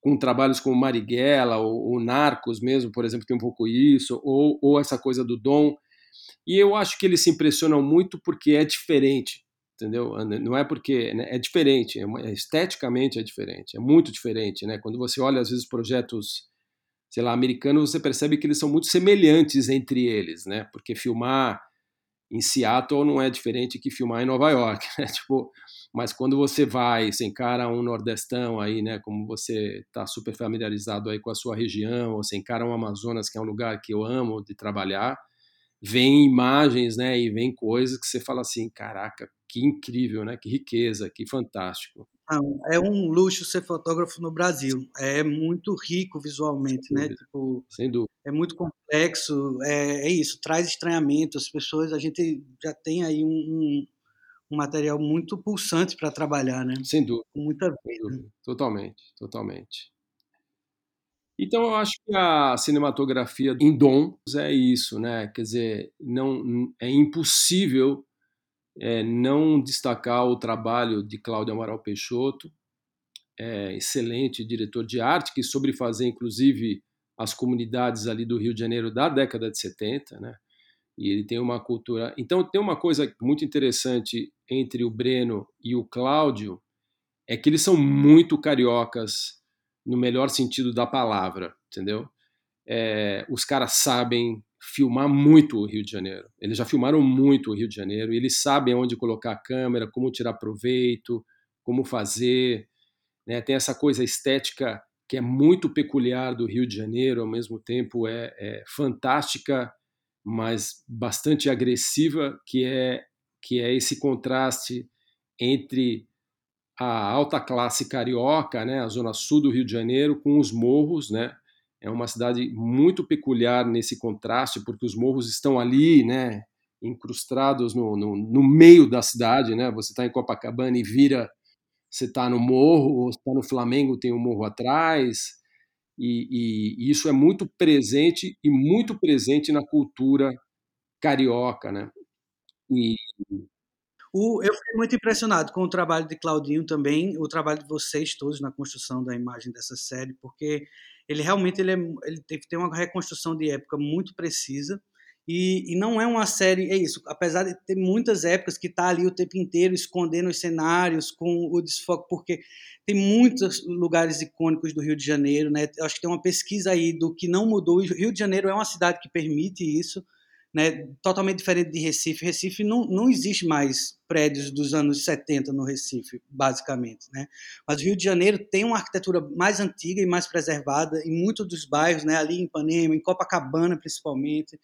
com trabalhos como Marighella ou, ou, Narcos mesmo, por exemplo, tem um pouco isso, ou, ou essa coisa do Dom. E eu acho que eles se impressionam muito porque é diferente, entendeu? Não é porque né, é diferente, é, esteticamente é diferente, é muito diferente, né? Quando você olha às vezes projetos sei lá, americanos, você percebe que eles são muito semelhantes entre eles, né? Porque filmar em Seattle não é diferente que filmar em Nova York, né? Tipo, mas quando você vai, você encara um nordestão aí, né? Como você está super familiarizado aí com a sua região, ou você encara um Amazonas, que é um lugar que eu amo de trabalhar, vem imagens, né? E vem coisas que você fala assim, caraca, que incrível, né? Que riqueza, que fantástico. Não, é um luxo ser fotógrafo no Brasil. É muito rico visualmente, Sem né? Tipo, Sem dúvida. É muito complexo. É, é, isso, traz estranhamento. As pessoas, a gente já tem aí um, um, um material muito pulsante para trabalhar, né? Sem dúvida. Com muita vida. Dúvida. Totalmente, totalmente. Então eu acho que a cinematografia em dom é isso, né? Quer dizer, não é impossível é, não destacar o trabalho de Cláudio Amaral Peixoto, é, excelente diretor de arte, que soube fazer, inclusive, as comunidades ali do Rio de Janeiro da década de 70, né? E ele tem uma cultura. Então, tem uma coisa muito interessante entre o Breno e o Cláudio, é que eles são muito cariocas, no melhor sentido da palavra, entendeu? É, os caras sabem filmar muito o Rio de Janeiro. Eles já filmaram muito o Rio de Janeiro e eles sabem onde colocar a câmera, como tirar proveito, como fazer. né? Tem essa coisa estética que é muito peculiar do Rio de Janeiro, ao mesmo tempo é, é fantástica, mas bastante agressiva, que é que é esse contraste entre a alta classe carioca, né, a zona sul do Rio de Janeiro, com os morros, né? É uma cidade muito peculiar nesse contraste, porque os morros estão ali, né, incrustados no, no, no meio da cidade, né? Você está em Copacabana e vira, você está no morro, ou está no Flamengo, tem um morro atrás, e, e, e, isso é muito presente e muito presente na cultura carioca, né? E, o, eu fiquei muito impressionado com o trabalho de Claudinho também, o trabalho de vocês todos na construção da imagem dessa série, porque ele realmente ele, é, ele tem uma reconstrução de época muito precisa e, e, não é uma série, é isso, apesar de ter muitas épocas que está ali o tempo inteiro escondendo os cenários com o desfoque, porque tem muitos lugares icônicos do Rio de Janeiro, né? Eu acho que tem uma pesquisa aí do que não mudou. O Rio de Janeiro é uma cidade que permite isso, né? Totalmente diferente de Recife. Recife não, não existe mais prédios dos anos 70 no Recife, basicamente, né? Mas o Rio de Janeiro tem uma arquitetura mais antiga e mais preservada em muitos dos bairros, né? Ali em Ipanema, em Copacabana, principalmente.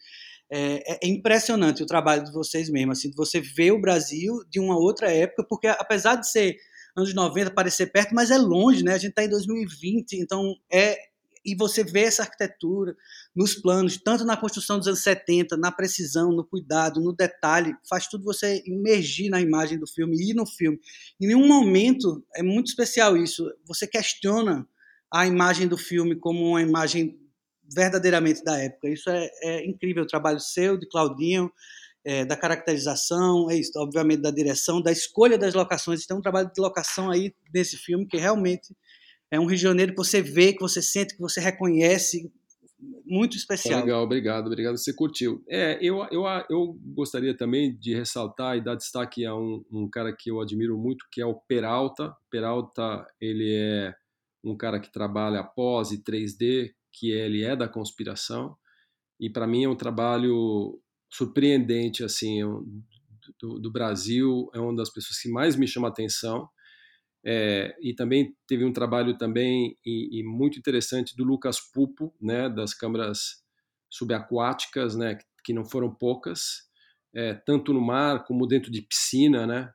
É, é, é, impressionante o trabalho de vocês mesmo, assim, de você ver o Brasil de uma outra época, porque apesar de ser anos 90 parecer perto, mas é longe, né? A gente está em 2020, então é e você vê essa arquitetura nos planos, tanto na construção dos anos 70, na precisão, no cuidado, no detalhe, faz tudo você imergir na imagem do filme e no filme. Em nenhum momento é muito especial isso. Você questiona a imagem do filme como uma imagem verdadeiramente da época. Isso é, é incrível, o trabalho seu, de Claudinho, é, da caracterização, é isso, obviamente da direção, da escolha das locações. Tem um trabalho de locação aí nesse filme que realmente é um Rio de Janeiro que você vê, que você sente, que você reconhece, muito especial. Legal, obrigado, obrigado. Você curtiu. É, eu, eu, eu gostaria também de ressaltar e dar destaque a um, um cara que eu admiro muito, que é o Peralta. Peralta, ele é um cara que trabalha pós e 3D, que ele é da conspiração, e para mim é um trabalho surpreendente assim é do, do, Brasil, é uma das pessoas que mais me chama atenção. É, e também teve um trabalho também e, e, muito interessante do Lucas Pupo, né, das câmaras subaquáticas, né, que não foram poucas, é, tanto no mar como dentro de piscina, né.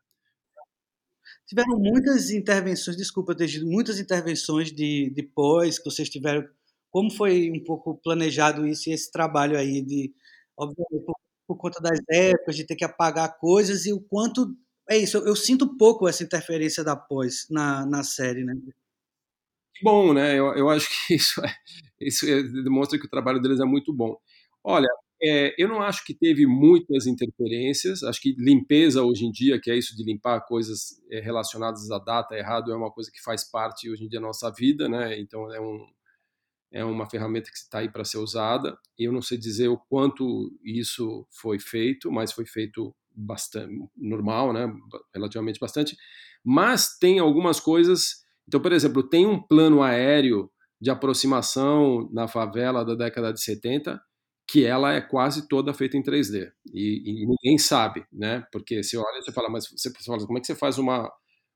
Tiveram muitas intervenções, desculpa ter tido muitas intervenções de, de pós que vocês tiveram. Como foi um pouco planejado isso e esse trabalho aí de, obviamente, por, por conta das épocas, de ter que apagar coisas e o quanto é isso, eu, eu, sinto pouco essa interferência da pós na, na série, né? Bom, né? Eu, eu acho que isso, é, isso é, demonstra que o trabalho deles é muito bom. Olha, é, eu não acho que teve muitas interferências. Acho que limpeza hoje em dia, que é isso de limpar coisas é, relacionadas à data errado, é uma coisa que faz parte hoje em dia da nossa vida, né? Então é, um, é uma ferramenta que está aí para ser usada. Eu não sei dizer o quanto isso foi feito, mas foi feito bastante normal, né? Relativamente bastante, mas tem algumas coisas. Então, por exemplo, tem um plano aéreo de aproximação na favela da década de 70 que ela é quase toda feita em 3D e, e ninguém sabe, né? Porque você olha você fala, mas você fala, como é que você faz uma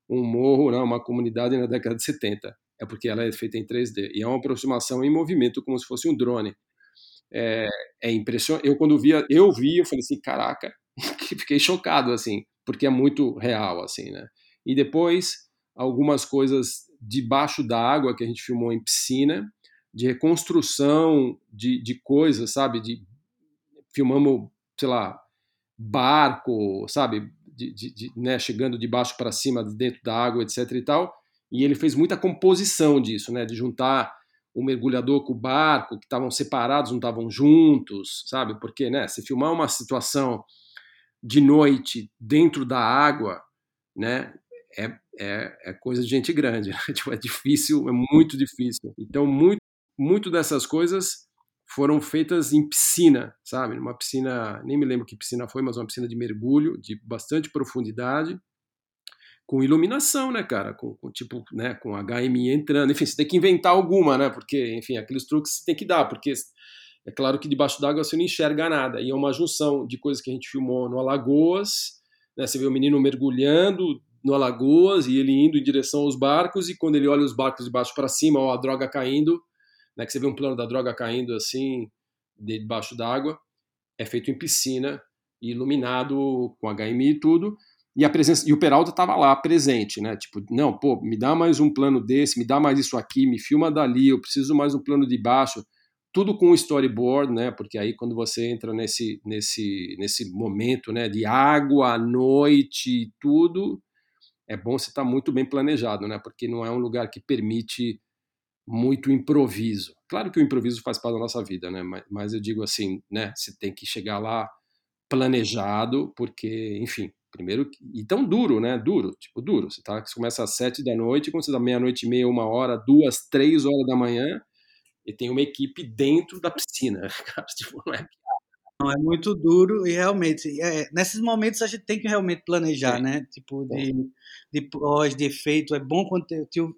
um morro, né, uma comunidade na década de 70? É porque ela é feita em 3D e é uma aproximação em movimento como se fosse um drone. É, é impressionante. Eu quando via, eu vi, eu falei assim, caraca, fiquei chocado, assim, porque é muito real, assim, né? E depois, algumas coisas debaixo da água que a gente filmou em piscina, de reconstrução de, de coisas, sabe? De, filmamos, sei lá, barco, sabe? De, de, de né? Chegando de baixo para cima, dentro da água, etc e tal. E ele fez muita composição disso, né? De juntar o mergulhador com o barco, que estavam separados, não estavam juntos, sabe? Porque, né? Se filmar uma situação de noite dentro da água, né? É, é, é coisa de gente grande. Né? Tipo, é difícil, é muito difícil. Então, muito, muito dessas coisas foram feitas em piscina, sabe? Numa piscina, nem me lembro que piscina foi, mas uma piscina de mergulho, de bastante profundidade, com iluminação, né, cara? Com, com, tipo, né, com HMI entrando. Enfim, você tem que inventar alguma, né? Porque, enfim, aqueles truques você tem que dar, porque é claro que debaixo d'água você não enxerga nada. E é uma junção de coisas que a gente filmou no Alagoas. Né? Você vê o menino mergulhando no Alagoas e ele indo em direção aos barcos e quando ele olha os barcos de baixo para cima, ó, a droga caindo, né, que você vê um plano da droga caindo assim debaixo d'água, é feito em piscina, iluminado com HMI e tudo. E a presença e o Peralta estava lá presente, né? Tipo, não, pô, me dá mais um plano desse, me dá mais isso aqui, me filma dali, eu preciso mais um plano de baixo tudo com storyboard, né? Porque aí quando você entra nesse nesse nesse momento, né, de água, noite, tudo, é bom você estar tá muito bem planejado, né? Porque não é um lugar que permite muito improviso. Claro que o improviso faz parte da nossa vida, né? Mas, mas eu digo assim, né? Você tem que chegar lá planejado, porque, enfim, primeiro e tão duro, né? Duro, tipo duro. Você tá, você começa às sete da noite, quando você dá meia noite e meia, uma hora, duas, três horas da manhã e tem uma equipe dentro da piscina. tipo, não é não, é muito duro e realmente, é, nesses momentos a gente tem que realmente planejar, é. né? Tipo, de, de pós, de efeito. É bom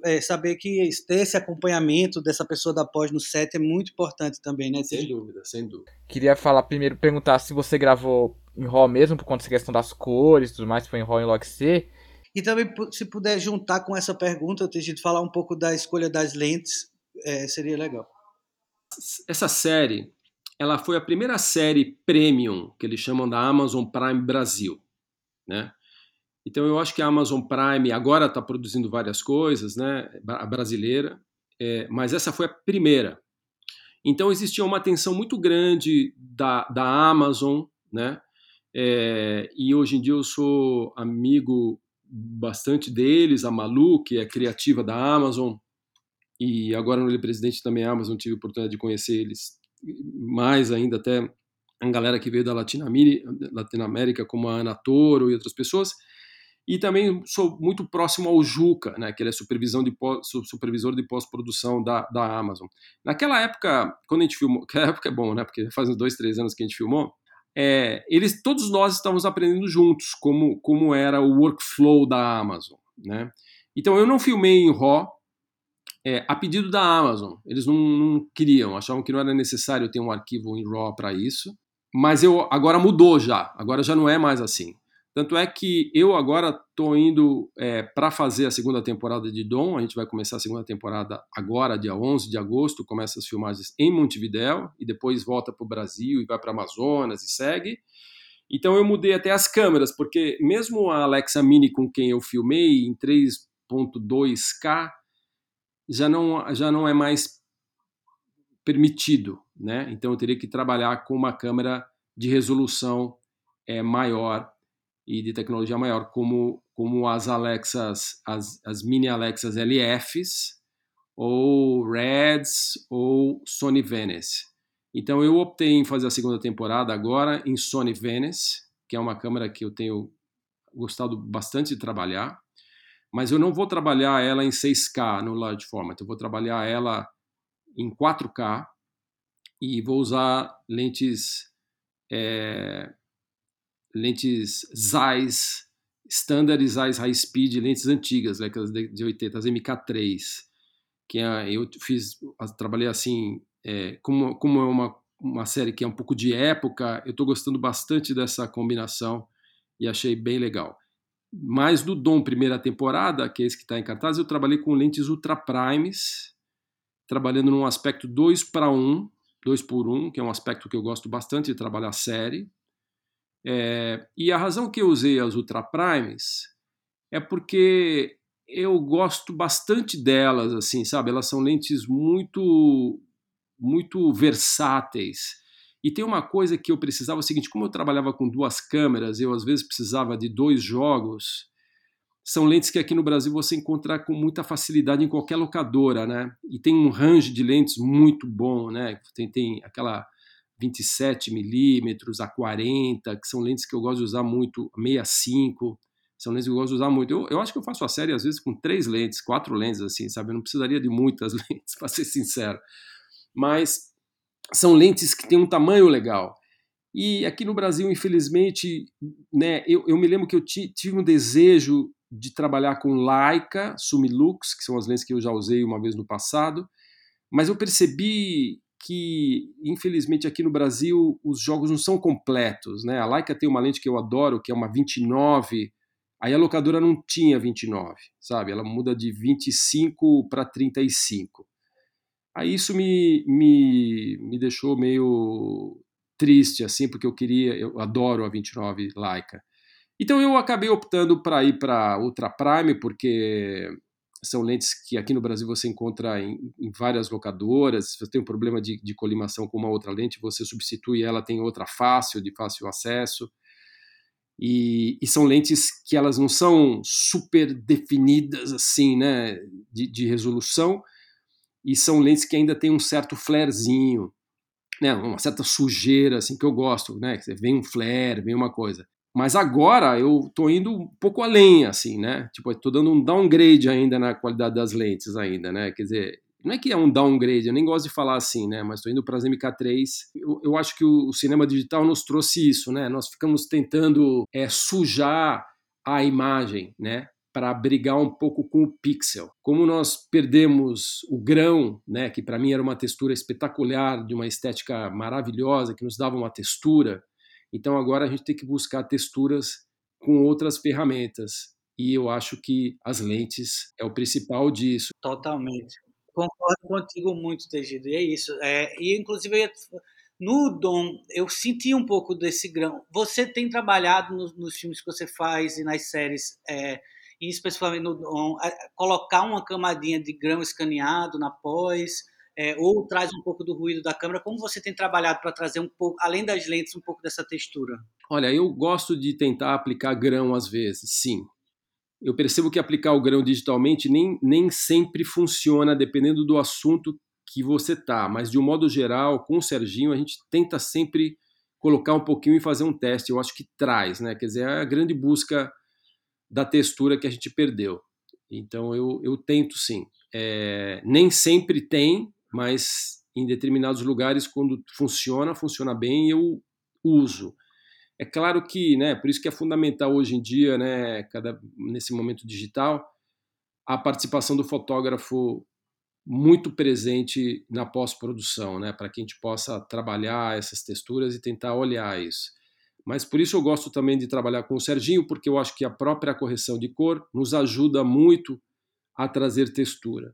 é, saber que ter esse acompanhamento dessa pessoa da pós no set é muito importante também, né? Sem dúvida, sem dúvida. Queria falar primeiro, perguntar se você gravou em RAW mesmo, por conta da questão das cores e tudo mais, se foi em RAW e Log C. E também, se puder juntar com essa pergunta, eu tenho falar um pouco da escolha das lentes, é, seria legal essa série, ela foi a primeira série premium que eles chamam da Amazon Prime Brasil, né? Então eu acho que a Amazon Prime agora está produzindo várias coisas, né? A brasileira, é, mas essa foi a primeira. Então existia uma atenção muito grande da, da Amazon, né? É, e hoje em dia eu sou amigo bastante deles, a Malu, que é criativa da Amazon, e agora no Ele Presidente também a Amazon tive a oportunidade de conhecer eles mais ainda até a galera que veio da Latinoamérica, como a Ana Toro e outras pessoas. E também sou muito próximo ao Juca, né, que ele é supervisão de pós, supervisor de pós-produção da, da Amazon. Naquela época, quando a gente filmou, que época é bom, né, porque faz uns dois, três anos que a gente filmou, é, eles, todos nós estávamos aprendendo juntos como, como era o workflow da Amazon. Né? Então eu não filmei em RAW, é, a pedido da Amazon. Eles não, não, queriam, achavam que não era necessário ter um arquivo em RAW para isso. Mas eu agora mudou já, agora já não é mais assim. Tanto é que eu agora estou indo é, para fazer a segunda temporada de Dom. A gente vai começar a segunda temporada agora, dia 11 de agosto. Começa as filmagens em Montevidéu e depois volta para o Brasil e vai para Amazonas e segue. Então eu mudei até as câmeras, porque mesmo a Alexa Mini com quem eu filmei em 3.2K, já não, já não é mais permitido, né? Então eu teria que trabalhar com uma câmera de resolução é, maior e de tecnologia maior, como, como as Alexas, as, as mini Alexas LFs, ou Reds, ou Sony Venice. Então eu optei em fazer a segunda temporada agora em Sony Venice, que é uma câmera que eu tenho gostado bastante de trabalhar mas eu não vou trabalhar ela em 6K no large format, eu vou trabalhar ela em 4K e vou usar lentes é, lentes Zeiss standard Zeiss high speed, lentes antigas, né, de 80, as MK3, que é, eu fiz, trabalhei assim, é, como, como é uma, uma série que é um pouco de época, eu estou gostando bastante dessa combinação e achei bem legal. Mas do Dom primeira temporada, que é esse que está em cartaz, eu trabalhei com lentes ultra primes, trabalhando num aspecto 2 para 1, 2 por 1, que é um aspecto que eu gosto bastante de trabalhar série. É, e a razão que eu usei as ultra primes é porque eu gosto bastante delas, assim, sabe? Elas são lentes muito muito versáteis. E tem uma coisa que eu precisava, é o seguinte, como eu trabalhava com duas câmeras, eu às vezes precisava de dois jogos, são lentes que aqui no Brasil você encontra com muita facilidade em qualquer locadora, né? E tem um range de lentes muito bom, né? Tem, tem aquela 27 milímetros, a 40, que são lentes que eu gosto de usar muito, 65, são lentes que eu gosto de usar muito. Eu, eu acho que eu faço a série às vezes com três lentes, quatro lentes assim, sabe? Eu não precisaria de muitas lentes, para ser sincero. Mas são lentes que têm um tamanho legal. E aqui no Brasil, infelizmente, né, eu, eu me lembro que eu tive um desejo de trabalhar com Leica, Sumilux, que são as lentes que eu já usei uma vez no passado, mas eu percebi que, infelizmente, aqui no Brasil os jogos não são completos. Né? A Leica tem uma lente que eu adoro, que é uma 29 Aí a locadora não tinha 29, sabe? Ela muda de 25 para 35. Aí isso me, me, me deixou meio triste, assim, porque eu queria, eu adoro a 29 Leica. Então eu acabei optando para ir para Ultra Prime, porque são lentes que aqui no Brasil você encontra em, em várias locadoras. Se você tem um problema de, de, colimação com uma outra lente, você substitui ela, tem outra fácil, de fácil acesso. E, e são lentes que elas não são super definidas assim, né, de, de resolução, e são lentes que ainda tem um certo flarezinho, né, uma certa sujeira assim que eu gosto, né, que vem um flare, vem uma coisa. Mas agora eu tô indo um pouco além, assim, né? Tipo, tô dando um downgrade ainda na qualidade das lentes ainda, né? Quer dizer, não é que é um downgrade, eu nem gosto de falar assim, né? Mas estou indo para as MK3. Eu, eu, acho que o, o, cinema digital nos trouxe isso, né? Nós ficamos tentando é, sujar a imagem, né? Para brigar um pouco com o pixel. Como nós perdemos o grão, né? Que para mim era uma textura espetacular, de uma estética maravilhosa, que nos dava uma textura então agora a gente tem que buscar texturas com outras ferramentas. E eu acho que as lentes é o principal disso. Totalmente. Concordo contigo muito, Tegido. E é isso. É, e inclusive no Dom, eu senti um pouco desse grão. Você tem trabalhado nos, nos filmes que você faz e nas séries, é, e especificamente no colocar uma camadinha de grão escaneado na pós, é, ou traz um pouco do ruído da câmera? Como você tem trabalhado para trazer um pouco, além das lentes, um pouco dessa textura? Olha, eu gosto de tentar aplicar grão às vezes, sim. Eu percebo que aplicar o grão digitalmente nem, nem sempre funciona, dependendo do assunto que você tá. Mas de um modo geral, com o Serginho, a gente tenta sempre colocar um pouquinho e fazer um teste. Eu acho que traz, né? Quer dizer, é a grande busca da textura que a gente perdeu. Então eu, eu tento sim. É, nem sempre tem, mas em determinados lugares, quando funciona, funciona bem, eu uso. É claro que, né, por isso que é fundamental hoje em dia, né, cada, nesse momento digital, a participação do fotógrafo muito presente na pós-produção, né, para que a gente possa trabalhar essas texturas e tentar olhar isso. Mas por isso eu gosto também de trabalhar com o Serginho, porque eu acho que a própria correção de cor nos ajuda muito a trazer textura.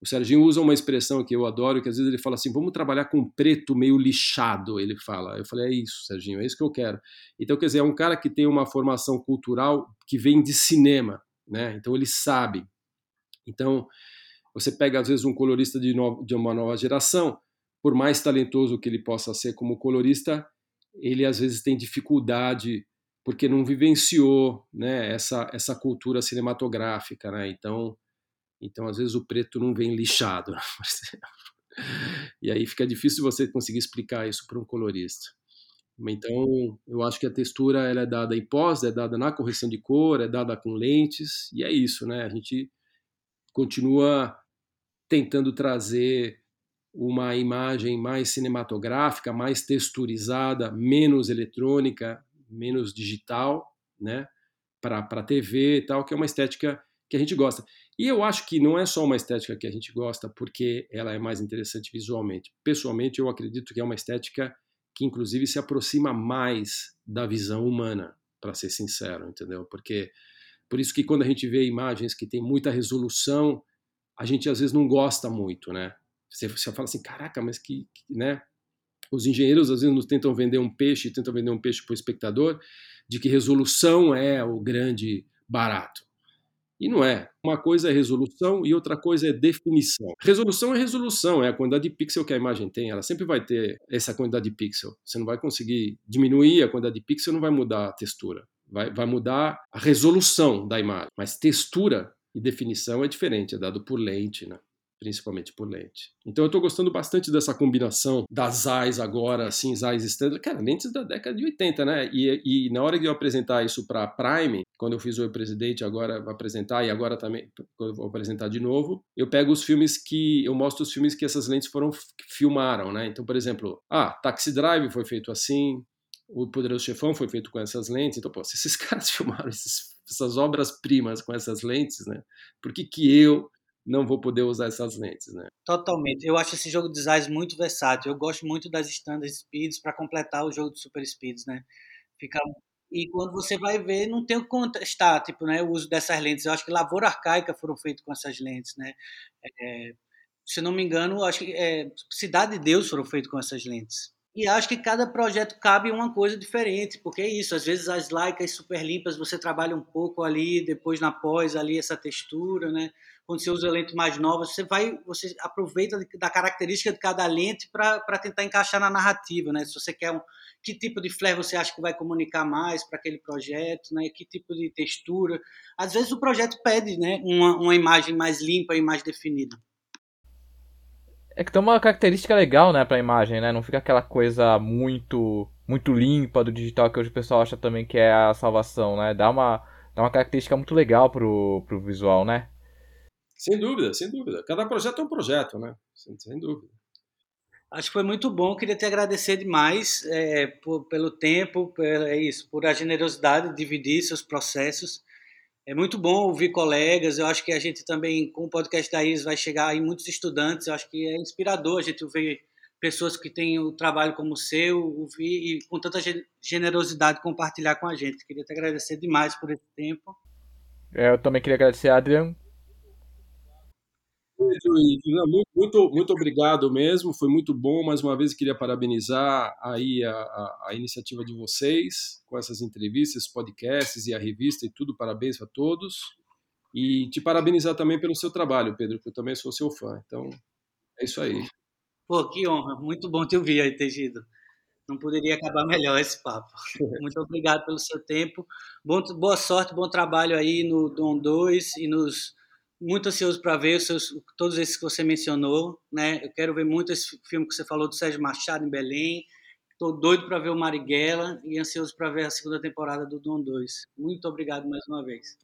O Serginho usa uma expressão que eu adoro, que às vezes ele fala assim: vamos trabalhar com preto meio lixado, ele fala. Eu falei: é isso, Serginho, é isso que eu quero. Então, quer dizer, é um cara que tem uma formação cultural que vem de cinema, né? Então, ele sabe. Então, você pega às vezes um colorista de, no... de uma nova geração, por mais talentoso que ele possa ser como colorista, ele às vezes tem dificuldade porque não vivenciou né, essa, essa cultura cinematográfica. Né? Então, então, às vezes, o preto não vem lixado, E aí fica difícil você conseguir explicar isso para um colorista. Então, eu acho que a textura ela é dada em pós, é dada na correção de cor, é dada com lentes, e é isso, né? A gente continua tentando trazer uma imagem mais cinematográfica, mais texturizada, menos eletrônica, menos digital, né? Para TV e tal, que é uma estética que a gente gosta. E eu acho que não é só uma estética que a gente gosta porque ela é mais interessante visualmente. Pessoalmente, eu acredito que é uma estética que, inclusive, se aproxima mais da visão humana, para ser sincero, entendeu? Porque por isso que quando a gente vê imagens que tem muita resolução, a gente às vezes não gosta muito, né? Você, você fala assim, caraca, mas que, que, né? Os engenheiros às vezes tentam vender um peixe, tentam vender um peixe para o espectador, de que resolução é o grande barato. E não é. Uma coisa é resolução e outra coisa é definição. Resolução é resolução, é a quantidade de pixel que a imagem tem. Ela sempre vai ter essa quantidade de pixel. Você não vai conseguir diminuir a quantidade de pixel, não vai mudar a textura. Vai, vai mudar a resolução da imagem. Mas textura e definição é diferente, é dado por lente, né? Principalmente por lente. Então eu estou gostando bastante dessa combinação das Zeiss agora, assim, Zeiss standard, cara, lentes da década de 80, né? E, e na hora de eu apresentar isso para Prime, quando eu fiz o Presidente, agora vou apresentar e agora também quando eu vou apresentar de novo, eu pego os filmes que eu mostro os filmes que essas lentes foram filmaram, né? Então, por exemplo, ah, Taxi Drive foi feito assim, o Poderoso Chefão foi feito com essas lentes, então, pô, se esses caras filmaram esses, essas obras-primas com essas lentes, né? Por que que eu não vou poder usar essas lentes, né? Totalmente. Eu acho esse jogo de Zeiss muito versátil. Eu gosto muito das standard speeds para completar o jogo de super speeds, né? Fica E quando você vai ver, não tem o que contestar, tipo, né, o uso dessas lentes. Eu acho que lavoura arcaica foram feitas com essas lentes, né? É, se não me engano, acho que é, Cidade de Deus foram feitos com essas lentes. E acho que cada projeto cabe uma coisa diferente, porque é isso, às vezes as laicas super limpas você trabalha um pouco ali, depois na pós ali essa textura, né? Quando você usa lente mais nova, você vai, você aproveita da característica de cada lente para tentar encaixar na narrativa, né? Se você quer um, que tipo de flare você acha que vai comunicar mais para aquele projeto, né? Que tipo de textura? Às vezes o projeto pede, né? Uma, uma imagem mais limpa e mais definida. É que tem uma característica legal, né, pra imagem, né? Não fica aquela coisa muito muito limpa do digital que hoje o pessoal acha também que é a salvação, né? Dá uma, dá uma característica muito legal pro, pro visual, né? Sem dúvida, sem dúvida. Cada projeto é um projeto, né? Sem, sem dúvida. Acho que foi muito bom. Queria te agradecer demais é, por, pelo tempo, por, é isso, por a generosidade de dividir seus processos. É muito bom ouvir colegas. Eu acho que a gente também, com o podcast da IS, vai chegar em muitos estudantes. Eu acho que é inspirador a gente ver pessoas que têm o trabalho como o seu, ouvir e com tanta generosidade compartilhar com a gente. Queria te agradecer demais por esse tempo. É, eu também queria agradecer, Adriano, muito, muito, muito obrigado mesmo, foi muito bom. Mais uma vez queria parabenizar aí a, a, a, iniciativa de vocês com essas entrevistas, podcasts e a revista e tudo. Parabéns a todos. E te parabenizar também pelo seu trabalho, Pedro, que eu também sou seu fã. Então, é isso aí. Pô, que honra. Muito bom te ouvir aí, Tegido. Não poderia acabar melhor esse papo. Muito obrigado pelo seu tempo. Bom, boa sorte, bom trabalho aí no Dom 2 e nos muito ansioso para ver seus, todos esses que você mencionou, né? Eu quero ver muito esse filme que você falou do Sérgio Machado em Belém. Estou doido para ver o Marighella e ansioso para ver a segunda temporada do Dom 2. Muito obrigado mais uma vez.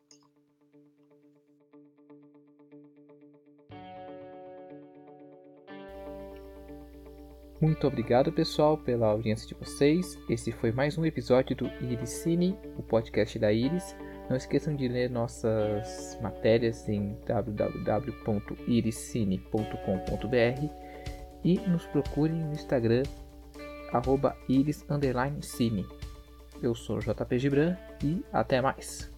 Muito obrigado, pessoal, pela audiência de vocês. Esse foi mais um episódio do Iris Cine, o podcast da Iris. Não esqueçam de ler nossas matérias em www.iriscine.com.br e nos procurem no Instagram iris_cine. Eu sou JP Gibran e até mais.